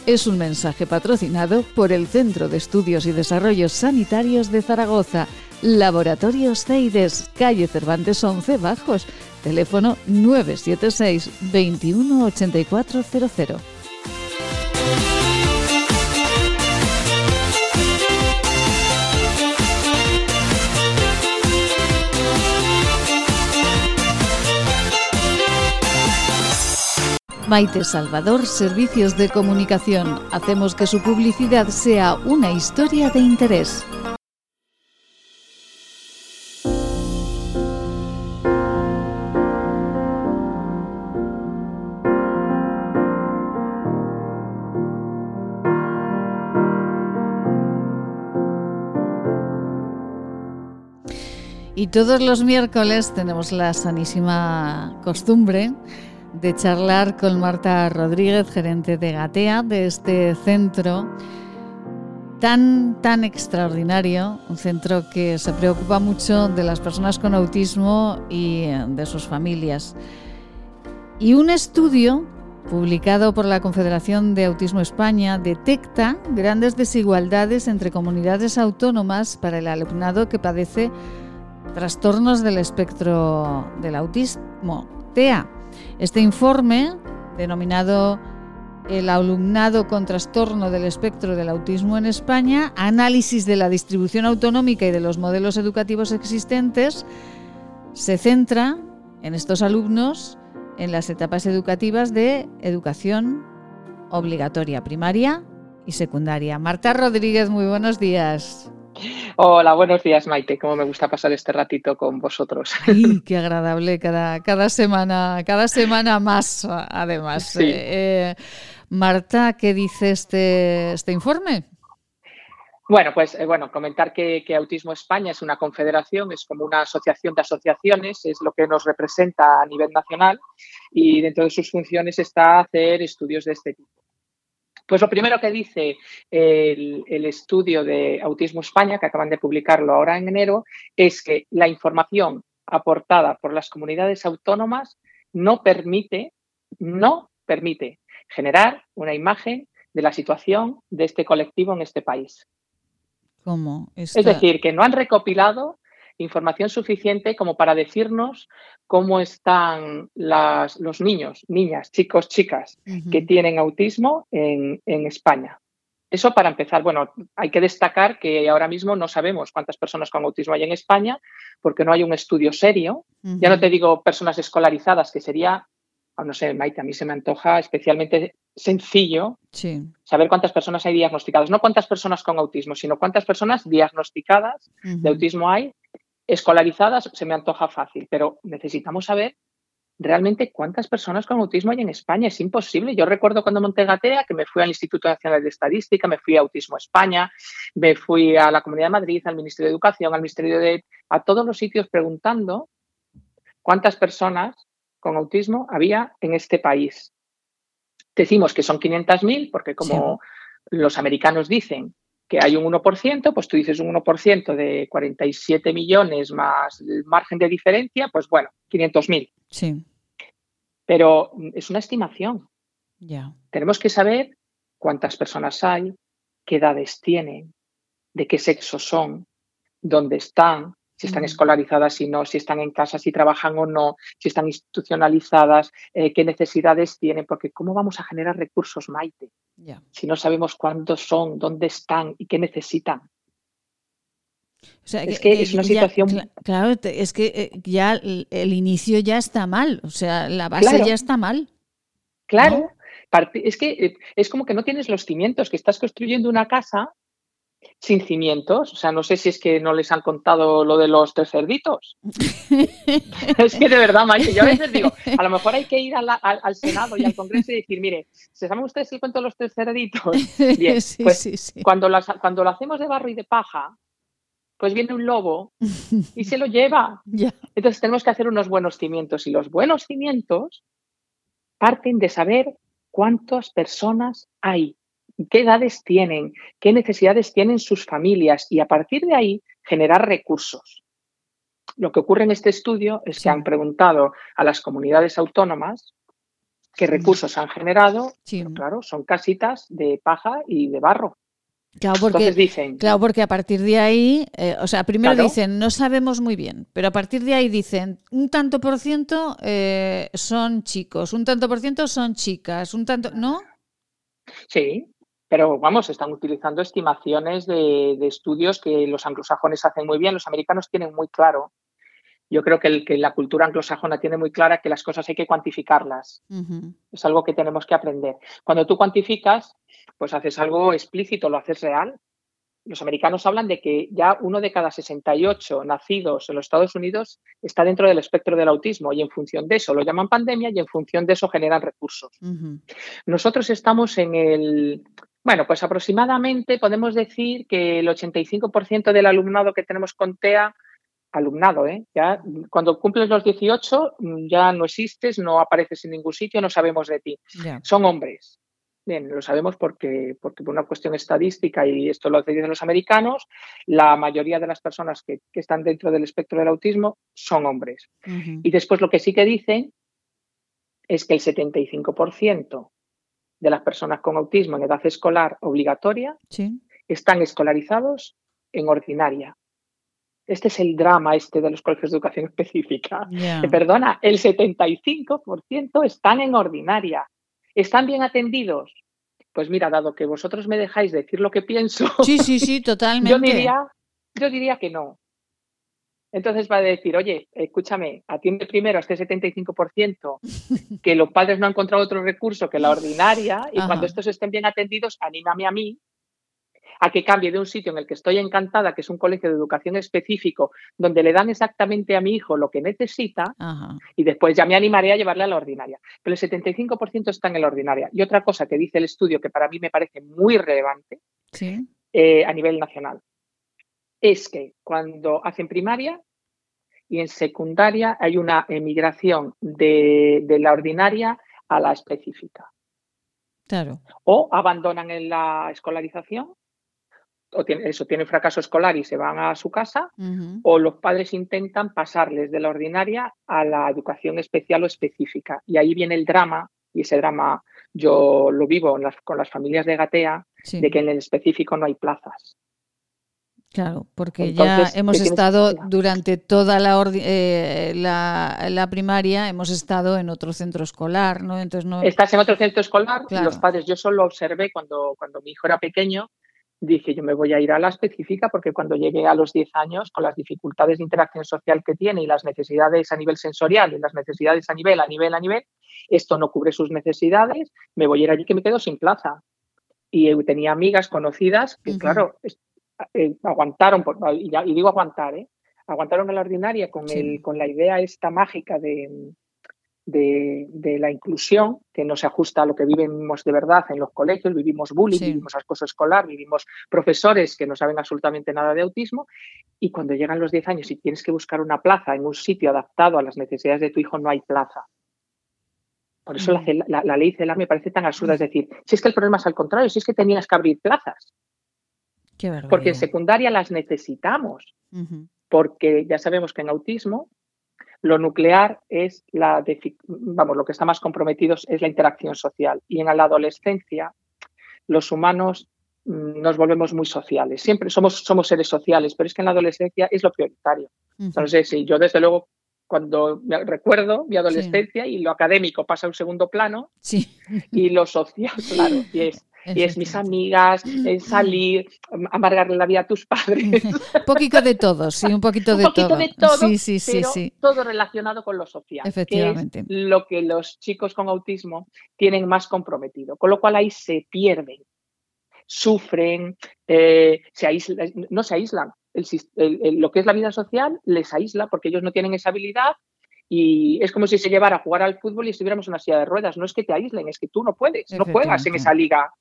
Speaker 1: Es un mensaje patrocinado por el Centro de Estudios y Desarrollos Sanitarios de Zaragoza, Laboratorios CEIDES, calle Cervantes 11 Bajos, teléfono 976 21 8400. Maite Salvador, Servicios de Comunicación. Hacemos que su publicidad sea una historia de interés. Y todos los miércoles tenemos la sanísima costumbre de charlar con Marta Rodríguez, gerente de Gatea, de este centro tan, tan extraordinario, un centro que se preocupa mucho de las personas con autismo y eh, de sus familias. Y un estudio publicado por la Confederación de Autismo España detecta grandes desigualdades entre comunidades autónomas para el alumnado que padece trastornos del espectro del autismo, TEA. Este informe, denominado El alumnado con trastorno del espectro del autismo en España, análisis de la distribución autonómica y de los modelos educativos existentes, se centra en estos alumnos en las etapas educativas de educación obligatoria primaria y secundaria. Marta Rodríguez, muy buenos días.
Speaker 11: Hola, buenos días Maite, cómo me gusta pasar este ratito con vosotros. [LAUGHS]
Speaker 9: Ay, qué agradable cada, cada semana, cada semana más, además.
Speaker 11: Sí.
Speaker 9: Eh, eh, Marta, ¿qué dice este, este informe?
Speaker 11: Bueno, pues eh, bueno, comentar que, que, Autismo España es una confederación, es como una asociación de asociaciones, es lo que nos representa a nivel nacional y dentro de sus funciones está hacer estudios de este tipo. Pues lo primero que dice el, el, estudio de Autismo España, que acaban de publicarlo ahora en enero, es que la información aportada por las comunidades autónomas no permite, no permite generar una imagen de la situación de este colectivo en este país.
Speaker 9: ¿Cómo? Esta...
Speaker 11: Es decir, que no han recopilado información suficiente como para decirnos cómo están las, los niños, niñas, chicos, chicas uh -huh. que tienen autismo en, en, España. Eso para empezar. Bueno, hay que destacar que ahora mismo no sabemos cuántas personas con autismo hay en España porque no hay un estudio serio. Ya no te digo personas escolarizadas, que sería, oh, no sé, Maite, a mí se me antoja especialmente sencillo saber cuántas personas hay diagnosticadas. No cuántas personas con autismo, sino cuántas personas diagnosticadas de autismo hay. Escolarizadas se me antoja fácil, pero necesitamos saber realmente cuántas personas con autismo hay en España. Es imposible. Yo recuerdo cuando monté Gatea que me fui al Instituto Nacional de Estadística, me fui a Autismo España, me fui a la Comunidad de Madrid, al Ministerio de Educación, al Ministerio de... a todos los sitios preguntando cuántas personas con autismo había en este país. Decimos que son 500.000 porque como los americanos dicen que hay un 1%, pues tú dices un 1% de 47 millones más el margen de diferencia, pues bueno, 500.000.
Speaker 1: Sí.
Speaker 11: Pero es una estimación.
Speaker 1: Ya.
Speaker 11: Tenemos que saber cuántas personas hay, qué edades tienen, de qué sexo son, dónde están, si están escolarizadas y no, si están en casa, si trabajan o no, si están institucionalizadas, eh, qué necesidades tienen, porque ¿cómo vamos a generar recursos, Maite? Si no sabemos cuántos son, dónde están y qué necesitan. es que, es una situación.
Speaker 1: claro, es que eh, ya el inicio ya está mal, o sea, la base ya está mal.
Speaker 11: Claro, es que eh, es como que no tienes los cimientos, que estás construyendo una casa sin cimientos. O sea, no sé si es que no les han contado lo de los tres cerditos. [LAUGHS] es que de verdad, Mario, yo a veces digo, [LAUGHS] a lo mejor hay que ir al Senado y al Congreso y decir, mire, ¿se saben ustedes el cuento de los tres cerditos? [LAUGHS] Bien, pues Cuando, cuando lo hacemos de barro y de paja, pues viene un lobo y se lo lleva. Entonces tenemos que hacer unos buenos cimientos y los buenos cimientos parten de saber cuántas personas hay qué edades tienen, qué necesidades tienen sus familias y a partir de ahí generar recursos. Lo que ocurre en este estudio es que han preguntado a las comunidades autónomas qué recursos han generado. claro, son casitas de paja y de barro.
Speaker 1: Claro, porque, dicen, claro, porque a partir de ahí, eh, o sea, primero dicen, no sabemos muy bien, pero a partir de ahí dicen, un tanto por ciento eh, son chicos, un tanto por ciento son chicas, un tanto, ¿no?
Speaker 11: Sí, pero vamos, están utilizando estimaciones de, estudios que los anglosajones hacen muy bien, los americanos tienen muy claro. Yo creo que, la cultura anglosajona tiene muy clara que las cosas hay que cuantificarlas. Es algo que tenemos que aprender. Cuando tú cuantificas, pues haces algo explícito, lo haces real. Los americanos hablan de que ya uno de cada 68 nacidos en los Estados Unidos está dentro del espectro del autismo y en función de eso lo llaman pandemia y en función de eso generan recursos. Nosotros estamos en el bueno, pues aproximadamente podemos decir que el 85% del alumnado que tenemos con TEA, alumnado, ¿eh? ya cuando cumples los 18 mm, ya no existes, no apareces en ningún sitio, no sabemos de ti. Son hombres. Bien, lo sabemos porque, porque por una cuestión estadística, y esto lo dicen los americanos, la mayoría de las personas que, están dentro del espectro del autismo son hombres. Y después lo que sí que dicen es que el 75% de las personas con autismo en edad escolar obligatoria están escolarizados en ordinaria. Este es el drama este de los colegios de educación [LAUGHS] específica. perdona, el 75% están en ordinaria. ¿Están bien atendidos? Pues mira, dado que vosotros me dejáis decir lo que pienso,
Speaker 1: sí, sí, sí, [LAUGHS] totalmente.
Speaker 11: yo, diría, yo diría que no. Entonces va a decir, oye, escúchame, atiende primero a este 75%, [LAUGHS] que los padres no han encontrado otro recurso que la ordinaria, y cuando estos estén bien atendidos, anímame a mí a que cambie de un sitio en el que estoy encantada, que es un colegio de educación específico, donde le dan exactamente a mi hijo lo que necesita, y después ya me animaré a llevarle a la ordinaria. Pero el 75% está en la ordinaria. Y otra cosa que dice el estudio, que para mí me parece muy relevante eh, a nivel nacional, es que cuando hacen primaria y en secundaria hay una emigración de, la ordinaria a la específica.
Speaker 1: Claro.
Speaker 11: O abandonan en la escolarización, o eso, tienen fracaso escolar y se van a su casa, o los padres intentan pasarles de la ordinaria a la educación especial o específica. Y ahí viene el drama, y ese drama yo lo vivo con las familias de Gatea, de que en el específico no hay plazas.
Speaker 1: Claro, porque ya hemos estado durante toda la, eh, la, la, primaria, hemos estado en otro centro escolar, ¿no? Entonces no.
Speaker 11: Estás en otro centro escolar, los padres, yo solo observé cuando, cuando mi hijo era pequeño, dije yo me voy a ir a la específica porque cuando llegué a los 10 años, con las dificultades de interacción social que tiene y las necesidades a nivel sensorial y las necesidades a nivel, a nivel, a nivel, esto no cubre sus necesidades, me voy a ir allí que me quedo sin plaza. Y tenía amigas conocidas que, claro, eh, aguantaron, y, digo aguantar, ¿eh? aguantaron a la ordinaria con, el, con la idea esta mágica de, de, la inclusión, que no se ajusta a lo que vivimos de verdad en los colegios, vivimos bullying, vivimos acoso escolar, vivimos profesores que no saben absolutamente nada de autismo, y cuando llegan los 10 años y tienes que buscar una plaza en un sitio adaptado a las necesidades de tu hijo, no hay plaza. Por eso la, la, la, ley CELA me parece tan absurda, es decir, si es que el problema es al contrario, si es que tenías que abrir plazas. Porque en secundaria las necesitamos, porque ya sabemos que en autismo lo nuclear es la, vamos, lo que está más comprometido es la interacción social. Y en la adolescencia, los humanos mm, nos volvemos muy sociales. Siempre somos, somos seres sociales, pero es que en la adolescencia es lo prioritario. Entonces, sí, yo desde luego cuando me recuerdo mi adolescencia y lo académico pasa a un segundo plano
Speaker 1: sí.
Speaker 11: y lo social, claro, y es y es mis amigas, es salir, amargarle la vida a tus padres. [LAUGHS]
Speaker 1: un poquito de todo, sí, un poquito de
Speaker 11: un poquito
Speaker 1: todo.
Speaker 11: De todo
Speaker 1: sí, sí, sí, sí.
Speaker 11: Todo relacionado con lo social.
Speaker 1: Efectivamente.
Speaker 11: Que es lo que los chicos con autismo tienen más comprometido, con lo cual ahí se pierden, sufren, eh, se aíslan, no se aíslan. lo que es la vida social les aísla porque ellos no tienen esa habilidad y es como si se llevara a jugar al fútbol y estuviéramos en una silla de ruedas. No es que te aíslen, es que tú no puedes, no juegas en esa liga.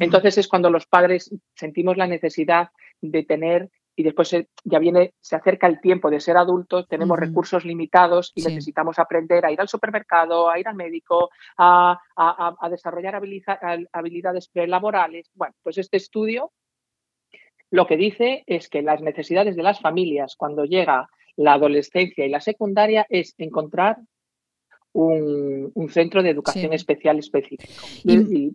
Speaker 11: Entonces es cuando los padres sentimos la necesidad de tener y después ya viene, se acerca el tiempo de ser adultos, tenemos recursos limitados y necesitamos aprender a ir al supermercado, a ir al médico, a, a, desarrollar habilidades prelaborales. Bueno, pues este estudio lo que dice es que las necesidades de las familias cuando llega la adolescencia y la secundaria es encontrar un, centro de educación especial específico.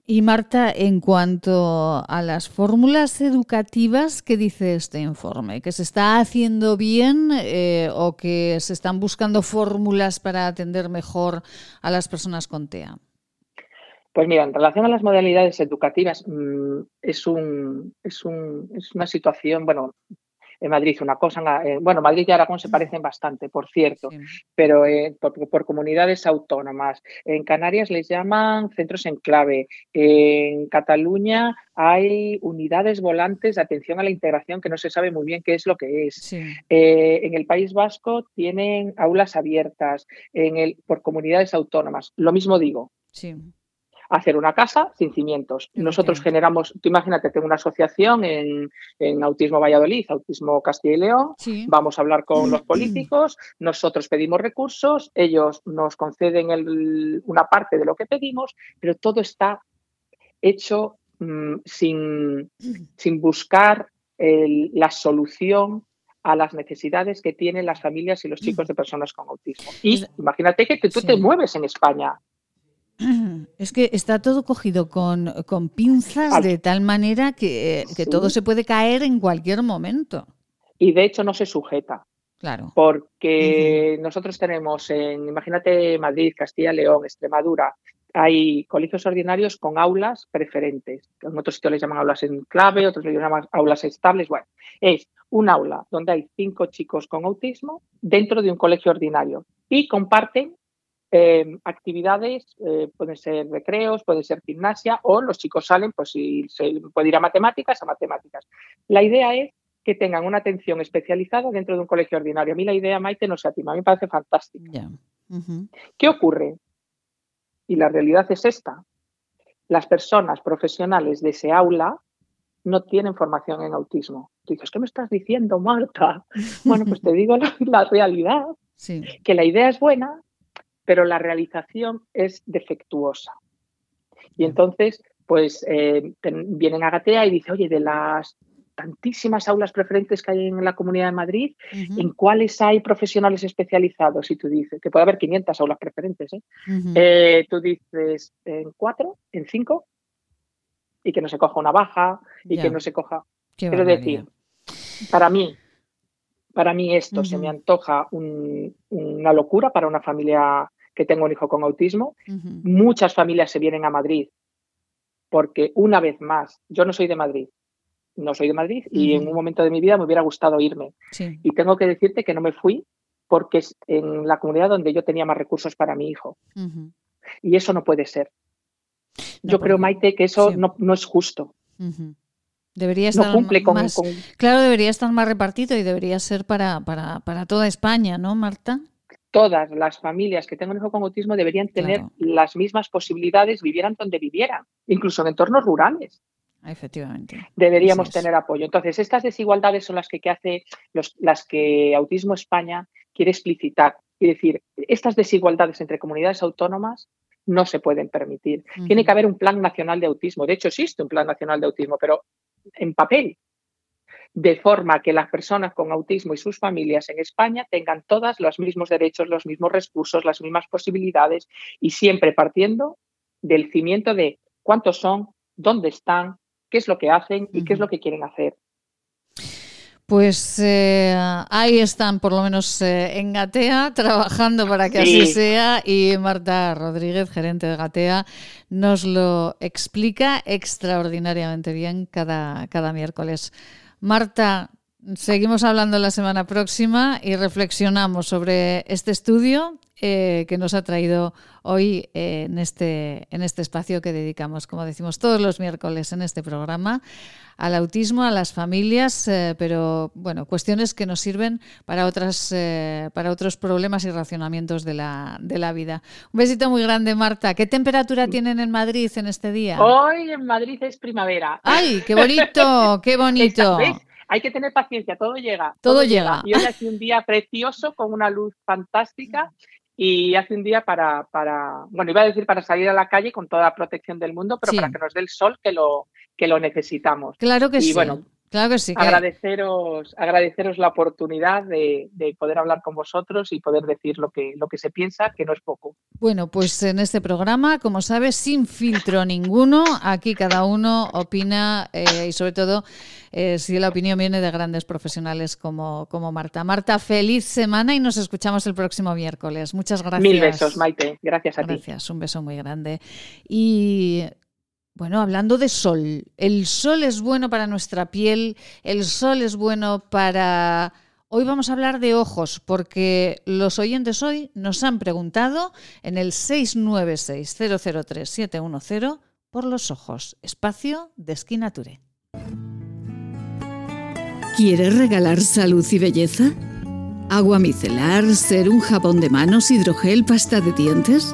Speaker 1: Y, Marta, en cuanto a las fórmulas educativas, ¿qué dice este informe? ¿Que se está haciendo bien eh, o que se están buscando fórmulas para atender mejor a las personas con TEA?
Speaker 11: Pues mira, en relación a las modalidades educativas, mm, es, un, es, un, es una situación, bueno, en Madrid una cosa, bueno, Madrid y Aragón se parecen bastante, por cierto, pero eh, por, comunidades autónomas. En Canarias les llaman centros en clave. En Cataluña hay unidades volantes de atención a la integración que no se sabe muy bien qué es lo que es. Eh, en el País Vasco tienen aulas abiertas en el, por comunidades autónomas. Lo mismo digo.
Speaker 1: Sí
Speaker 11: hacer una casa sin cimientos. Nosotros generamos, tú imagínate, tengo una asociación en, Autismo Valladolid, Autismo Castilla y León, vamos a hablar con los [CLEARS THROAT] políticos, nosotros pedimos recursos, ellos nos conceden una parte de lo que pedimos, pero todo está hecho mm, sin, [CLEARS THROAT] sin, buscar la solución a las necesidades que tienen las familias y los chicos [CLEARS THROAT] de personas con autismo. Y imagínate que, tú te mueves en España [CLEARS THROAT]
Speaker 1: es que está todo cogido con, pinzas de tal manera que, todo se puede caer en cualquier momento.
Speaker 11: Y de hecho no se sujeta.
Speaker 1: Claro.
Speaker 11: Porque nosotros tenemos en, imagínate, Madrid, Castilla, León, Extremadura, hay colegios ordinarios con aulas preferentes. En otros sitios les llaman aulas en clave, otros les llaman aulas estables. Bueno, es un aula donde hay cinco chicos con autismo dentro de un colegio ordinario y comparten eh, actividades, eh, pueden ser recreos, puede ser gimnasia o los chicos salen, pues si se puede ir a matemáticas, a matemáticas. La idea es que tengan una atención especializada dentro de un colegio ordinario. A mí la idea, Maite, no se a mí me parece fantástica. ¿Qué ocurre? Y la realidad es esta. Las personas profesionales de ese aula no tienen formación en autismo. Tú dices, ¿qué me estás diciendo, Marta? [LAUGHS] Bueno, pues te digo la, realidad, que la idea es buena, pero la realización es defectuosa. Y entonces, pues eh, vienen a Gatea y dice, oye, de las tantísimas aulas preferentes que hay en la Comunidad de Madrid, ¿en cuáles hay profesionales especializados? Y tú dices, que puede haber 500 aulas preferentes, ¿eh? Eh, tú dices, ¿en cuatro? ¿En cinco? Y que no se coja una baja y que no se coja... Quiero decir, para mí, para mí esto se me antoja una locura para una familia que tenga un hijo con autismo. Muchas familias se vienen a Madrid porque una vez más, yo no soy de Madrid, no soy de Madrid y en un momento de mi vida me hubiera gustado irme. Y tengo que decirte que no me fui porque es en la comunidad donde yo tenía más recursos para mi hijo. Y eso no puede ser. yo creo, Maite, que eso no, es justo.
Speaker 1: Debería estar más, Claro, debería estar más repartido y debería ser para, para, para, toda España, ¿no, Marta?
Speaker 11: Todas las familias que tengan hijo con autismo deberían tener las mismas posibilidades, vivieran donde vivieran, incluso en entornos rurales.
Speaker 1: Efectivamente.
Speaker 11: Deberíamos tener apoyo. Entonces, estas desigualdades son las que, hace los, las que Autismo España quiere explicitar. y decir, estas desigualdades entre comunidades autónomas no se pueden permitir. Tiene que haber un plan nacional de autismo. De hecho, existe un plan nacional de autismo, pero en papel, de forma que las personas con autismo y sus familias en España tengan todas los mismos derechos, los mismos recursos, las mismas posibilidades y siempre partiendo del cimiento de cuántos son, dónde están, qué es lo que hacen y qué es lo que quieren hacer.
Speaker 1: Pues eh, ahí están, por lo menos eh, en Gatea, [LAUGHS] trabajando para que así sea. Y Marta Rodríguez, gerente de Gatea, nos lo explica extraordinariamente bien cada, cada miércoles. Marta, seguimos hablando la semana próxima y reflexionamos sobre este estudio eh, que nos ha traído hoy eh, en, este, en este espacio que dedicamos, como decimos todos los miércoles en este programa, al autismo, a las familias, eh, pero bueno, cuestiones que nos sirven para, otras, para otros problemas y racionamientos de la, de la vida. Un besito muy grande, Marta. ¿Qué temperatura tienen en Madrid en este día?
Speaker 11: Hoy en Madrid es primavera.
Speaker 1: ¡Ay, qué bonito! ¡Qué [LAUGHS] bonito!
Speaker 11: Hay que tener paciencia, todo llega.
Speaker 1: Todo, llega.
Speaker 11: Y hoy hace un día precioso con una luz fantástica y hace un día para, para, bueno, iba a decir para salir a la calle con toda la protección del mundo, pero para que nos dé el sol que lo, que lo necesitamos.
Speaker 1: Claro que
Speaker 11: y
Speaker 1: sí.
Speaker 11: Bueno,
Speaker 1: Claro que sí.
Speaker 11: Agradeceros, agradeceros la oportunidad de, poder hablar con vosotros y poder decir lo que, lo que se piensa, que no es poco.
Speaker 1: Bueno, pues en este programa, como sabes, sin filtro ninguno, aquí cada uno opina eh, y sobre todo eh, si la opinión viene de grandes profesionales como, como Marta. Marta, feliz semana y nos escuchamos el próximo miércoles. Muchas gracias.
Speaker 11: Mil besos, Maite. Gracias a
Speaker 1: ti. Gracias, un beso muy grande. Y bueno, hablando de sol, el sol es bueno para nuestra piel, el sol es bueno para... Hoy vamos a hablar de ojos, porque los oyentes hoy nos han preguntado en el 696-003-710 por los ojos, espacio de Esquinature.
Speaker 6: ¿Quieres regalar salud y belleza? ¿Agua micelar, ser un jabón de manos, hidrogel, pasta de dientes?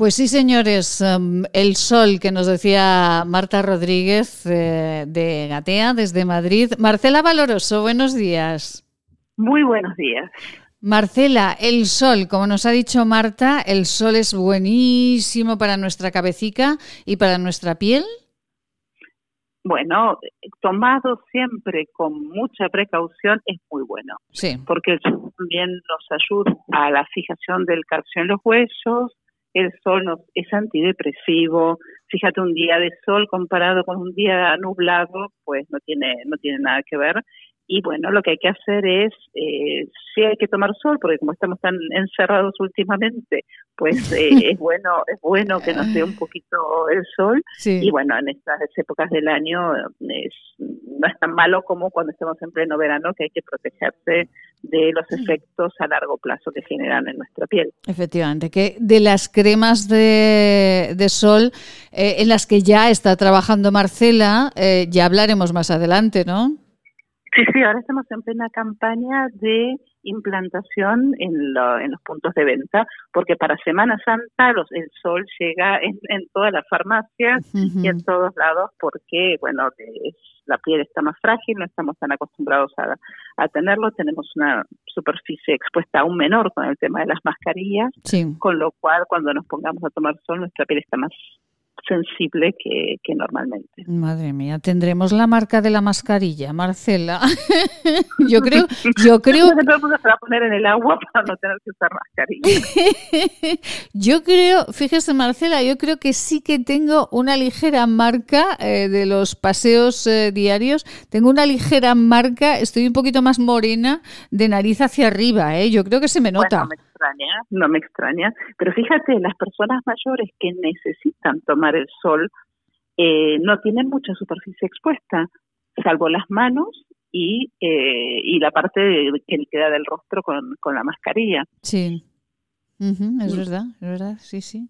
Speaker 1: Pues sí, señores, em, el sol que nos decía Marta Rodríguez eh, de Gatea desde Madrid. Marcela Valoroso, buenos días.
Speaker 12: Muy buenos días.
Speaker 1: Marcela, el sol, como nos ha dicho Marta, el sol es buenísimo para nuestra cabecita y para nuestra piel.
Speaker 12: Bueno, tomado siempre con mucha precaución es muy bueno.
Speaker 1: Sí.
Speaker 12: Porque el sol también nos ayuda a la fijación del calcio en los huesos, el sol no, es antidepresivo. Fíjate, un día de sol comparado con un día nublado, pues no tiene, no tiene nada que ver. Y bueno, lo que hay que hacer es, eh, sí hay que tomar sol, porque como estamos tan encerrados últimamente, pues eh, [LAUGHS] es bueno es bueno que nos dé un poquito el sol. Y bueno, en estas épocas del año es, no es tan malo como cuando estamos en pleno verano, que hay que protegerse de los efectos a largo plazo que generan en nuestra piel.
Speaker 1: Efectivamente, que de las cremas de, de sol eh, en las que ya está trabajando Marcela, ya hablaremos más adelante, ¿no?
Speaker 12: Sí, sí, ahora estamos en plena campaña de implantación en, los puntos de venta, porque para Semana Santa los, el sol llega en, todas las farmacias y en todos lados, porque, bueno, la piel está más frágil, no estamos tan acostumbrados a, a tenerlo, tenemos una superficie expuesta aún menor con el tema de las mascarillas, con lo cual cuando nos pongamos a tomar sol nuestra piel está más sensible que, normalmente.
Speaker 1: Madre mía, tendremos la marca de la mascarilla, Marcela. [LAUGHS] yo creo, yo creo. [LAUGHS]
Speaker 12: se va a poner en el agua para no tener que usar mascarilla. [LAUGHS]
Speaker 1: yo creo, fíjese, Marcela, yo creo que sí que tengo una ligera marca eh, de los paseos eh, diarios. Tengo una ligera marca, estoy un poquito más morena de nariz hacia arriba, ¿eh? Yo creo que se me nota
Speaker 12: no me extraña, pero fíjate, las personas mayores que necesitan tomar el sol eh, no tienen mucha superficie expuesta, salvo las manos y, eh, y la parte que queda del rostro con, con la mascarilla.
Speaker 1: Sí es verdad, es verdad, sí, sí.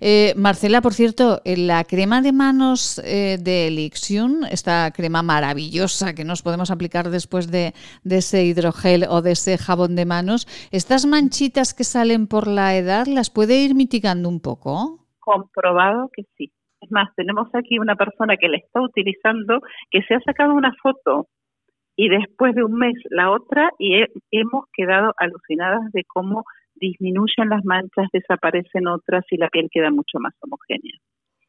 Speaker 1: Eh, Marcela, por cierto, la crema de manos eh, de Elixion, esta crema maravillosa que nos podemos aplicar después de, ese hidrogel o de ese jabón de manos, ¿estas manchitas que salen por la edad las puede ir mitigando un poco?
Speaker 12: Comprobado que sí. Es más, tenemos aquí una persona que la está utilizando que se ha sacado una foto y después de un mes la otra y hemos quedado alucinadas de cómo disminuyen las manchas, desaparecen otras y la piel queda mucho más homogénea.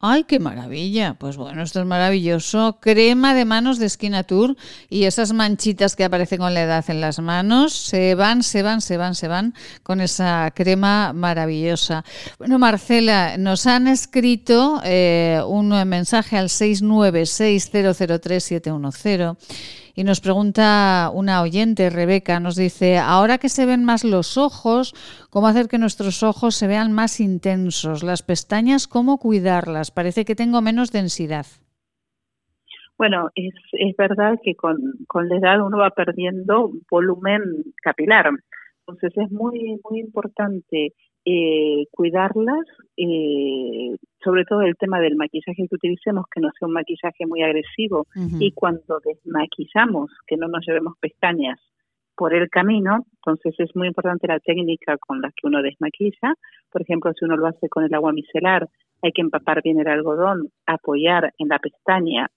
Speaker 1: ¡Ay, qué maravilla! Pues bueno, esto es maravilloso. Crema de manos de Tour y esas manchitas que aparecen con la edad en las manos se van, se van, se van, se van con esa crema maravillosa. Bueno, Marcela, nos han escrito eh, un mensaje al 696003710 y nos pregunta una oyente, Rebeca, nos dice, ahora que se ven más los ojos, ¿cómo hacer que nuestros ojos se vean más intensos? Las pestañas, ¿cómo cuidarlas? Parece que tengo menos densidad.
Speaker 12: Bueno, es, es verdad que con, con la edad uno va perdiendo volumen capilar. Entonces es muy, muy importante eh, cuidarlas, eh, sobre todo el tema del maquillaje que utilicemos, que no sea un maquillaje muy agresivo, y cuando desmaquillamos, que no nos llevemos pestañas por el camino, entonces es muy importante la técnica con la que uno desmaquilla. Por ejemplo, si uno lo hace con el agua micelar, hay que empapar bien el algodón, apoyar en la pestaña,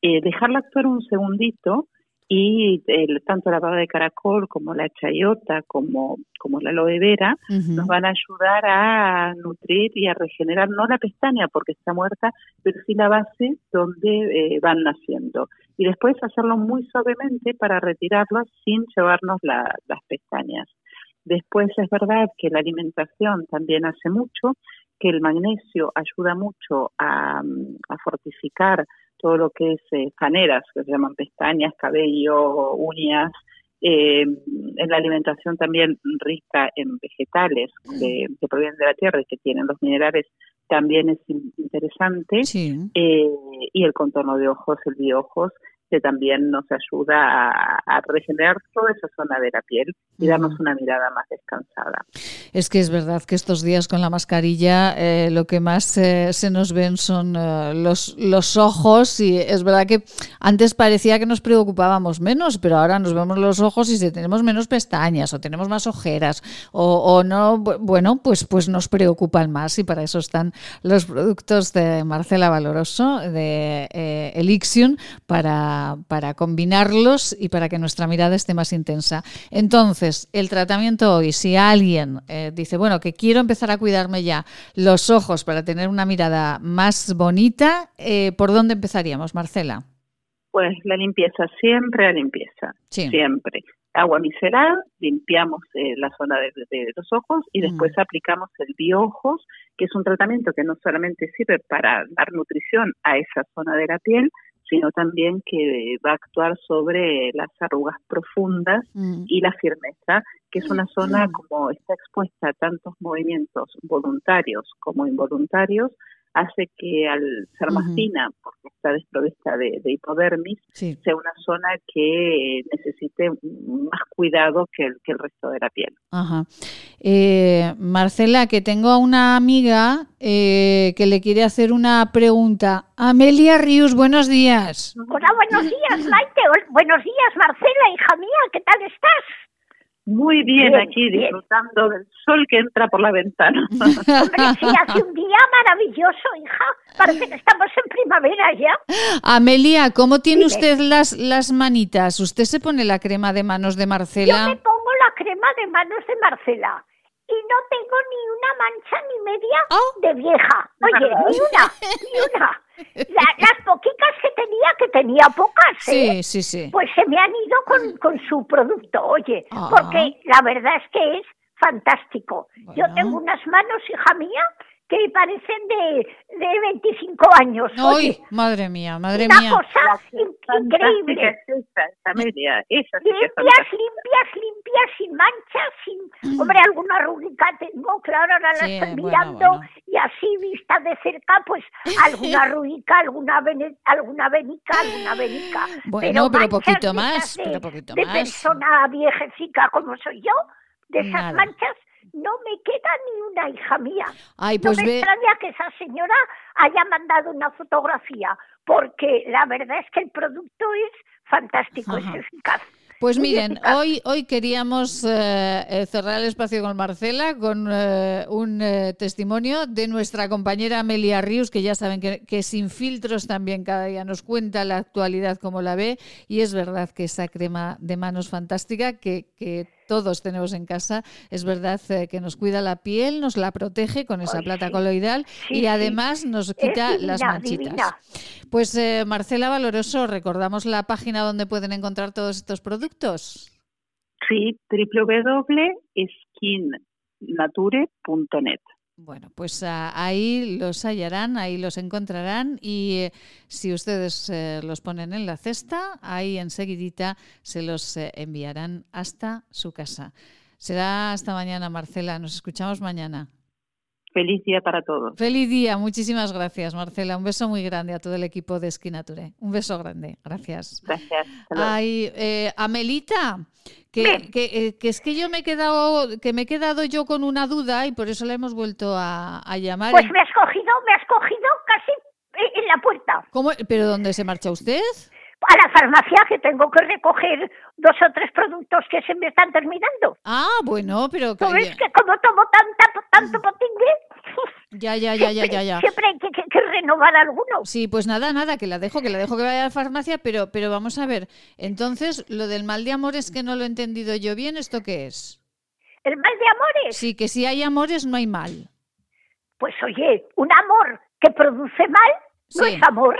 Speaker 12: eh, dejarla actuar un segundito y el, tanto la baba de caracol como la chayota como, como la aloe vera nos van a ayudar a nutrir y a regenerar no la pestaña porque está muerta pero sí la base donde eh, van naciendo. Y después hacerlo muy suavemente para retirarlo sin llevarnos las pestañas. Después es verdad que la alimentación también hace mucho que el magnesio ayuda mucho a, a fortificar todo lo que es eh, caneras, que se llaman pestañas, cabello, uñas, eh, en la alimentación también rica en vegetales que, provienen de la tierra y que tienen los minerales también es interesante. Eh, y el contorno de ojos, el de ojos, que también nos ayuda a, regenerar toda esa zona de la piel y darnos una mirada más descansada.
Speaker 1: Es que es verdad que estos días con la mascarilla eh, lo que más eh, se nos ven son eh, los, los ojos y es verdad que antes parecía que nos preocupábamos menos, pero ahora nos vemos los ojos y si tenemos menos pestañas o tenemos más ojeras o, o no, bueno, pues, pues nos preocupan más y para eso están los productos de Marcela Valoroso de Elixion para para, combinarlos y para que nuestra mirada esté más intensa. Entonces, el tratamiento hoy, si alguien eh, dice, bueno, que quiero empezar a cuidarme ya los ojos para tener una mirada más bonita, eh, ¿por dónde empezaríamos, Marcela?
Speaker 12: Pues la limpieza, siempre la limpieza, siempre. Agua micelar, limpiamos eh, la zona de, los ojos y después aplicamos el bioojos, que es un tratamiento que no solamente sirve para dar nutrición a esa zona de la piel, sino también que va a actuar sobre las arrugas profundas mm. y la firmeza, que es una zona mm. como está expuesta a tantos movimientos voluntarios como involuntarios, hace que al ser más fina, porque está desprovista de, hipodermis, sea una zona que necesite más cuidado que el, que el resto de la piel.
Speaker 1: Ajá. Eh, Marcela, que tengo a una amiga eh, que le quiere hacer una pregunta. Amelia Rius, buenos días.
Speaker 8: Hola, buenos días, Maite. Buenos días, Marcela, hija mía. ¿Qué tal estás?
Speaker 12: Muy bien, aquí disfrutando del sol que entra por la ventana. [LAUGHS]
Speaker 8: Hombre, sí, hace un día maravilloso, hija. Parece que estamos en primavera ya.
Speaker 1: Amelia, ¿cómo tiene usted las, las manitas? ¿Usted se pone la crema de manos de Marcela?
Speaker 8: Yo me pongo la crema de manos de Marcela y no tengo ni una mancha ni media
Speaker 1: Oh.
Speaker 8: de vieja. Oye, [LAUGHS] ni una, ni una. La- las poquitas que tenía, que tenía pocas, ¿eh?
Speaker 1: Sí, sí, sí.
Speaker 8: pues se me han ido con, con su producto, oye,
Speaker 1: Ah.
Speaker 8: porque la verdad es que es fantástico. Yo tengo unas manos, hija mía, que parecen de, de 25 años.
Speaker 1: ¡Ay,
Speaker 8: Oye,
Speaker 1: madre mía, madre
Speaker 8: una
Speaker 1: mía!
Speaker 8: cosa in-
Speaker 12: Fantástica
Speaker 8: increíble.
Speaker 12: es esa, esa media. Esa sí que es
Speaker 8: Limpias, limpias, limpias, sin manchas, sin... Hombre, alguna arruguita tengo, claro, ahora la
Speaker 1: Sí,
Speaker 8: estoy mirando
Speaker 1: bueno.
Speaker 8: y así vista de cerca, pues alguna [LAUGHS] arruguita, alguna vene- alguna venica, alguna venica.
Speaker 1: Bueno, pero
Speaker 8: manchas
Speaker 1: poquito
Speaker 8: de
Speaker 1: más,
Speaker 8: de,
Speaker 1: pero poquito
Speaker 8: de
Speaker 1: más.
Speaker 8: persona viejecica como soy yo, de esas
Speaker 1: Nada.
Speaker 8: manchas no me queda ni una hija mía.
Speaker 1: Ay, pues
Speaker 8: no me
Speaker 1: ve-
Speaker 8: extraña que esa señora haya mandado una fotografía, porque la verdad es que el producto es fantástico,
Speaker 1: Ajá.
Speaker 8: es eficaz.
Speaker 1: Pues miren, hoy, hoy queríamos eh, eh, cerrar el espacio con Marcela con eh, un eh, testimonio de nuestra compañera Amelia Rius, que ya saben que, que sin filtros también cada día nos cuenta la actualidad como la ve. Y es verdad que esa crema de manos fantástica que, que todos tenemos en casa, es verdad eh, que nos cuida la piel, nos la protege con esa
Speaker 8: Ay,
Speaker 1: plata
Speaker 8: sí.
Speaker 1: coloidal
Speaker 8: Sí,
Speaker 1: y además nos quita
Speaker 8: divina,
Speaker 1: las manchitas.
Speaker 8: divina.
Speaker 1: Pues eh, Marcela Valoroso, recordamos la página donde pueden encontrar todos estos productos.
Speaker 12: Sí, www.skinnature.net.
Speaker 1: Bueno, pues ah, ahí los hallarán, ahí los encontrarán y eh, si ustedes eh, los ponen en la cesta, ahí enseguidita se los eh, enviarán hasta su casa. Será hasta mañana, Marcela. Nos escuchamos mañana.
Speaker 12: Feliz día para todos.
Speaker 1: Feliz día. Muchísimas gracias, Marcela. Un beso muy grande a todo el equipo de Skinature. Un beso grande. Gracias.
Speaker 12: Gracias.
Speaker 1: Ay, Amelita, que, que, eh, que es que yo me he quedado, que me he quedado yo con una duda y por eso la hemos vuelto a, a llamar.
Speaker 8: Pues me has cogido, me has cogido casi en la puerta.
Speaker 1: ¿Cómo? ¿Pero dónde se marcha usted?
Speaker 8: A la farmacia que tengo que recoger dos o tres productos que se me están terminando.
Speaker 1: Ah, bueno, pero
Speaker 8: ¿No ves que como tomo tanta, tanto potingue?
Speaker 1: Ya, ya, ya, ya, ya, ya. [LAUGHS]
Speaker 8: Siempre hay que, que- que renovar alguno.
Speaker 1: Sí, pues nada, nada, que la dejo, que la dejo que vaya a la farmacia, pero, pero vamos a ver. Entonces, lo del mal de amores que no lo he entendido yo bien, ¿esto qué es?
Speaker 8: ¿El mal de amores?
Speaker 1: Sí, que si hay amores no hay mal.
Speaker 8: Pues oye, un amor que produce mal no
Speaker 1: Sí.
Speaker 8: es amor,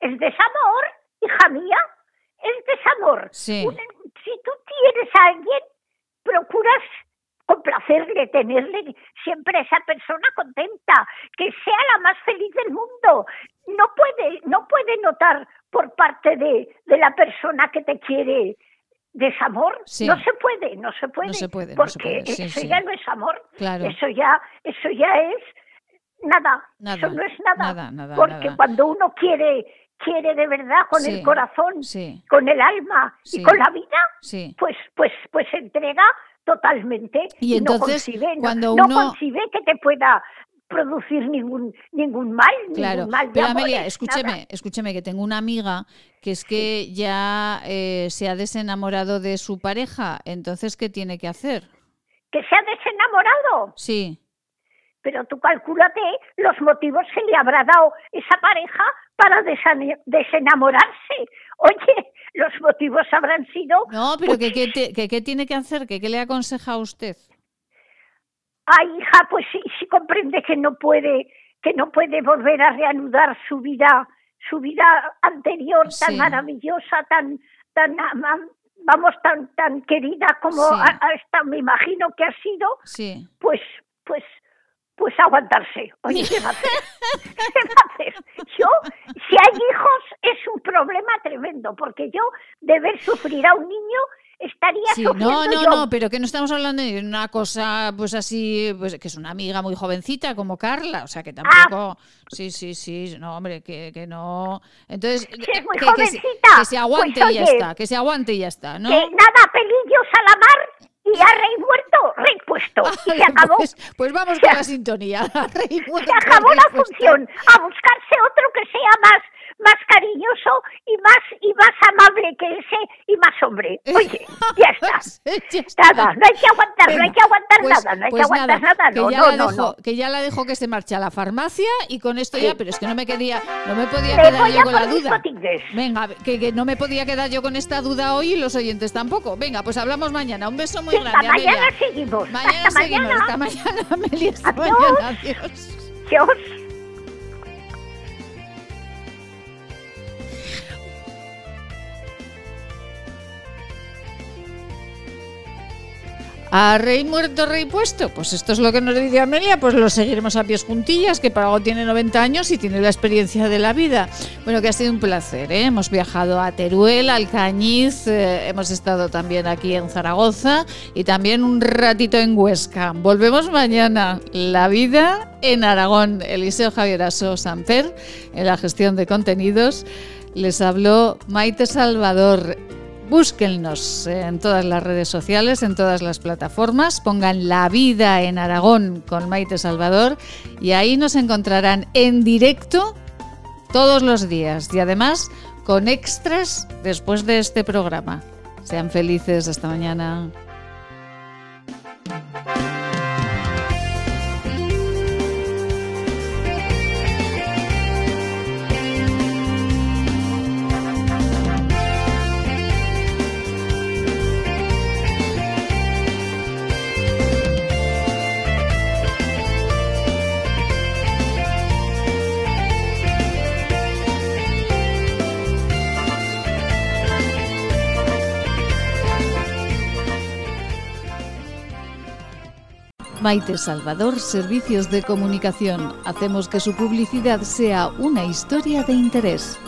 Speaker 8: es desamor, hija mía, es desamor.
Speaker 1: Sí.
Speaker 8: Un- si tú tienes a alguien, procuras complacerle, tenerle siempre a esa persona contenta, que sea la más feliz del mundo. No puede, no puede notar por parte de, de la persona que te quiere desamor.
Speaker 1: Sí.
Speaker 8: No se puede, no se puede.
Speaker 1: No se puede, no
Speaker 8: porque
Speaker 1: se puede, sí,
Speaker 8: eso
Speaker 1: sí.
Speaker 8: ya no es amor.
Speaker 1: Claro.
Speaker 8: Eso ya, eso ya es nada.
Speaker 1: Nada,
Speaker 8: Eso no es nada.
Speaker 1: nada, nada,
Speaker 8: porque cuando uno quiere, quiere de verdad con el corazón, con el alma y con la vida, pues, pues, pues se entrega totalmente
Speaker 1: Y
Speaker 8: no
Speaker 1: entonces,
Speaker 8: concibe, no-
Speaker 1: cuando
Speaker 8: no,
Speaker 1: uno-
Speaker 8: concibe que te pueda producir ningún ningún mal,
Speaker 1: Claro,
Speaker 8: ningún mal
Speaker 1: pero Amelia, escúcheme,
Speaker 8: nada.
Speaker 1: escúcheme que tengo una amiga que es que ya eh, se ha desenamorado de su pareja, entonces ¿qué tiene que hacer?
Speaker 8: que se ha desenamorado.
Speaker 1: Sí,
Speaker 8: Pero tú calcúlate los motivos que le habrá dado esa pareja para desenamorarse. Oye, los motivos habrán sido...
Speaker 1: no, pero que- ¿qué tiene que hacer? ¿Que, ¿Qué le aconseja a usted?
Speaker 8: Ay, hija, pues sí, sí comprende que no puede, que no puede volver a reanudar su vida, su vida anterior tan
Speaker 1: Sí.
Speaker 8: maravillosa, tan, tan, vamos, tan, tan querida como
Speaker 1: Sí.
Speaker 8: me imagino que ha sido,
Speaker 1: Sí.
Speaker 8: pues, pues, pues aguantarse. Oye, ¿qué va a hacer? ¿Qué va a hacer? Yo, si hay hijos, es un problema tremendo, porque yo de ver sufrir a un niño estaría
Speaker 1: Sí, no, no,
Speaker 8: yo.
Speaker 1: no, pero que no estamos hablando de una cosa, pues así, pues que es una amiga muy jovencita como Carla, o sea que tampoco, sí, sí, sí, no, hombre, que, que no, entonces,
Speaker 8: Si es muy
Speaker 1: que, que se,
Speaker 8: jovencita,
Speaker 1: que se aguante
Speaker 8: pues,
Speaker 1: y ya está, que se aguante y ya está, ¿no?
Speaker 8: Que nada, pelillos a la mar y a rey muerto, rey puesto. Y se [LAUGHS] acabó.
Speaker 1: Pues, pues vamos con la sintonía. [LAUGHS] Rey
Speaker 8: se acabó la función. A buscarse otro que sea más, más cariñoso y más y más amable que ese y más hombre. Oye, [LAUGHS] ya está. Nada, no hay que aguantar, no hay que aguantar
Speaker 1: pues,
Speaker 8: nada, no hay
Speaker 1: pues
Speaker 8: que aguantar nada,
Speaker 1: que
Speaker 8: no,
Speaker 1: ya
Speaker 8: no,
Speaker 1: la dejo,
Speaker 8: no.
Speaker 1: que ya la dejo que se marche a la farmacia y con esto
Speaker 8: Sí.
Speaker 1: ya, pero es que no me quería, no me podía
Speaker 8: Me
Speaker 1: quedar yo con la duda. Venga, que, que no me podía quedar yo con esta duda hoy y los oyentes tampoco. Venga, pues hablamos mañana. Un beso muy grande,
Speaker 8: mañana seguimos.
Speaker 1: Mañana
Speaker 8: Hasta
Speaker 1: seguimos.
Speaker 8: mañana.
Speaker 1: Hasta mañana, [LAUGHS] Amelia. Hasta
Speaker 8: Adiós.
Speaker 1: mañana. Adiós.
Speaker 8: Dios.
Speaker 1: A rey muerto, rey puesto. Pues esto es lo que nos dice Amelia, pues lo seguiremos a pies juntillas, que para algo tiene 90 años y tiene la experiencia de la vida. Bueno, que ha sido un placer, ¿eh? Hemos viajado a Teruel, Alcañiz, eh, hemos estado también aquí en Zaragoza y también un ratito en Huesca. Volvemos mañana. La vida en Aragón. Eliseo Javier Aso Samper, en la gestión de contenidos. Les habló Maite Salvador. Búsquennos en todas las redes sociales, en todas las plataformas, pongan La vida en Aragón con Maite Salvador y ahí nos encontrarán en directo todos los días y además con extras después de este programa. Sean felices, hasta mañana. Maite Salvador, Servicios de Comunicación. Hacemos que su publicidad sea una historia de interés.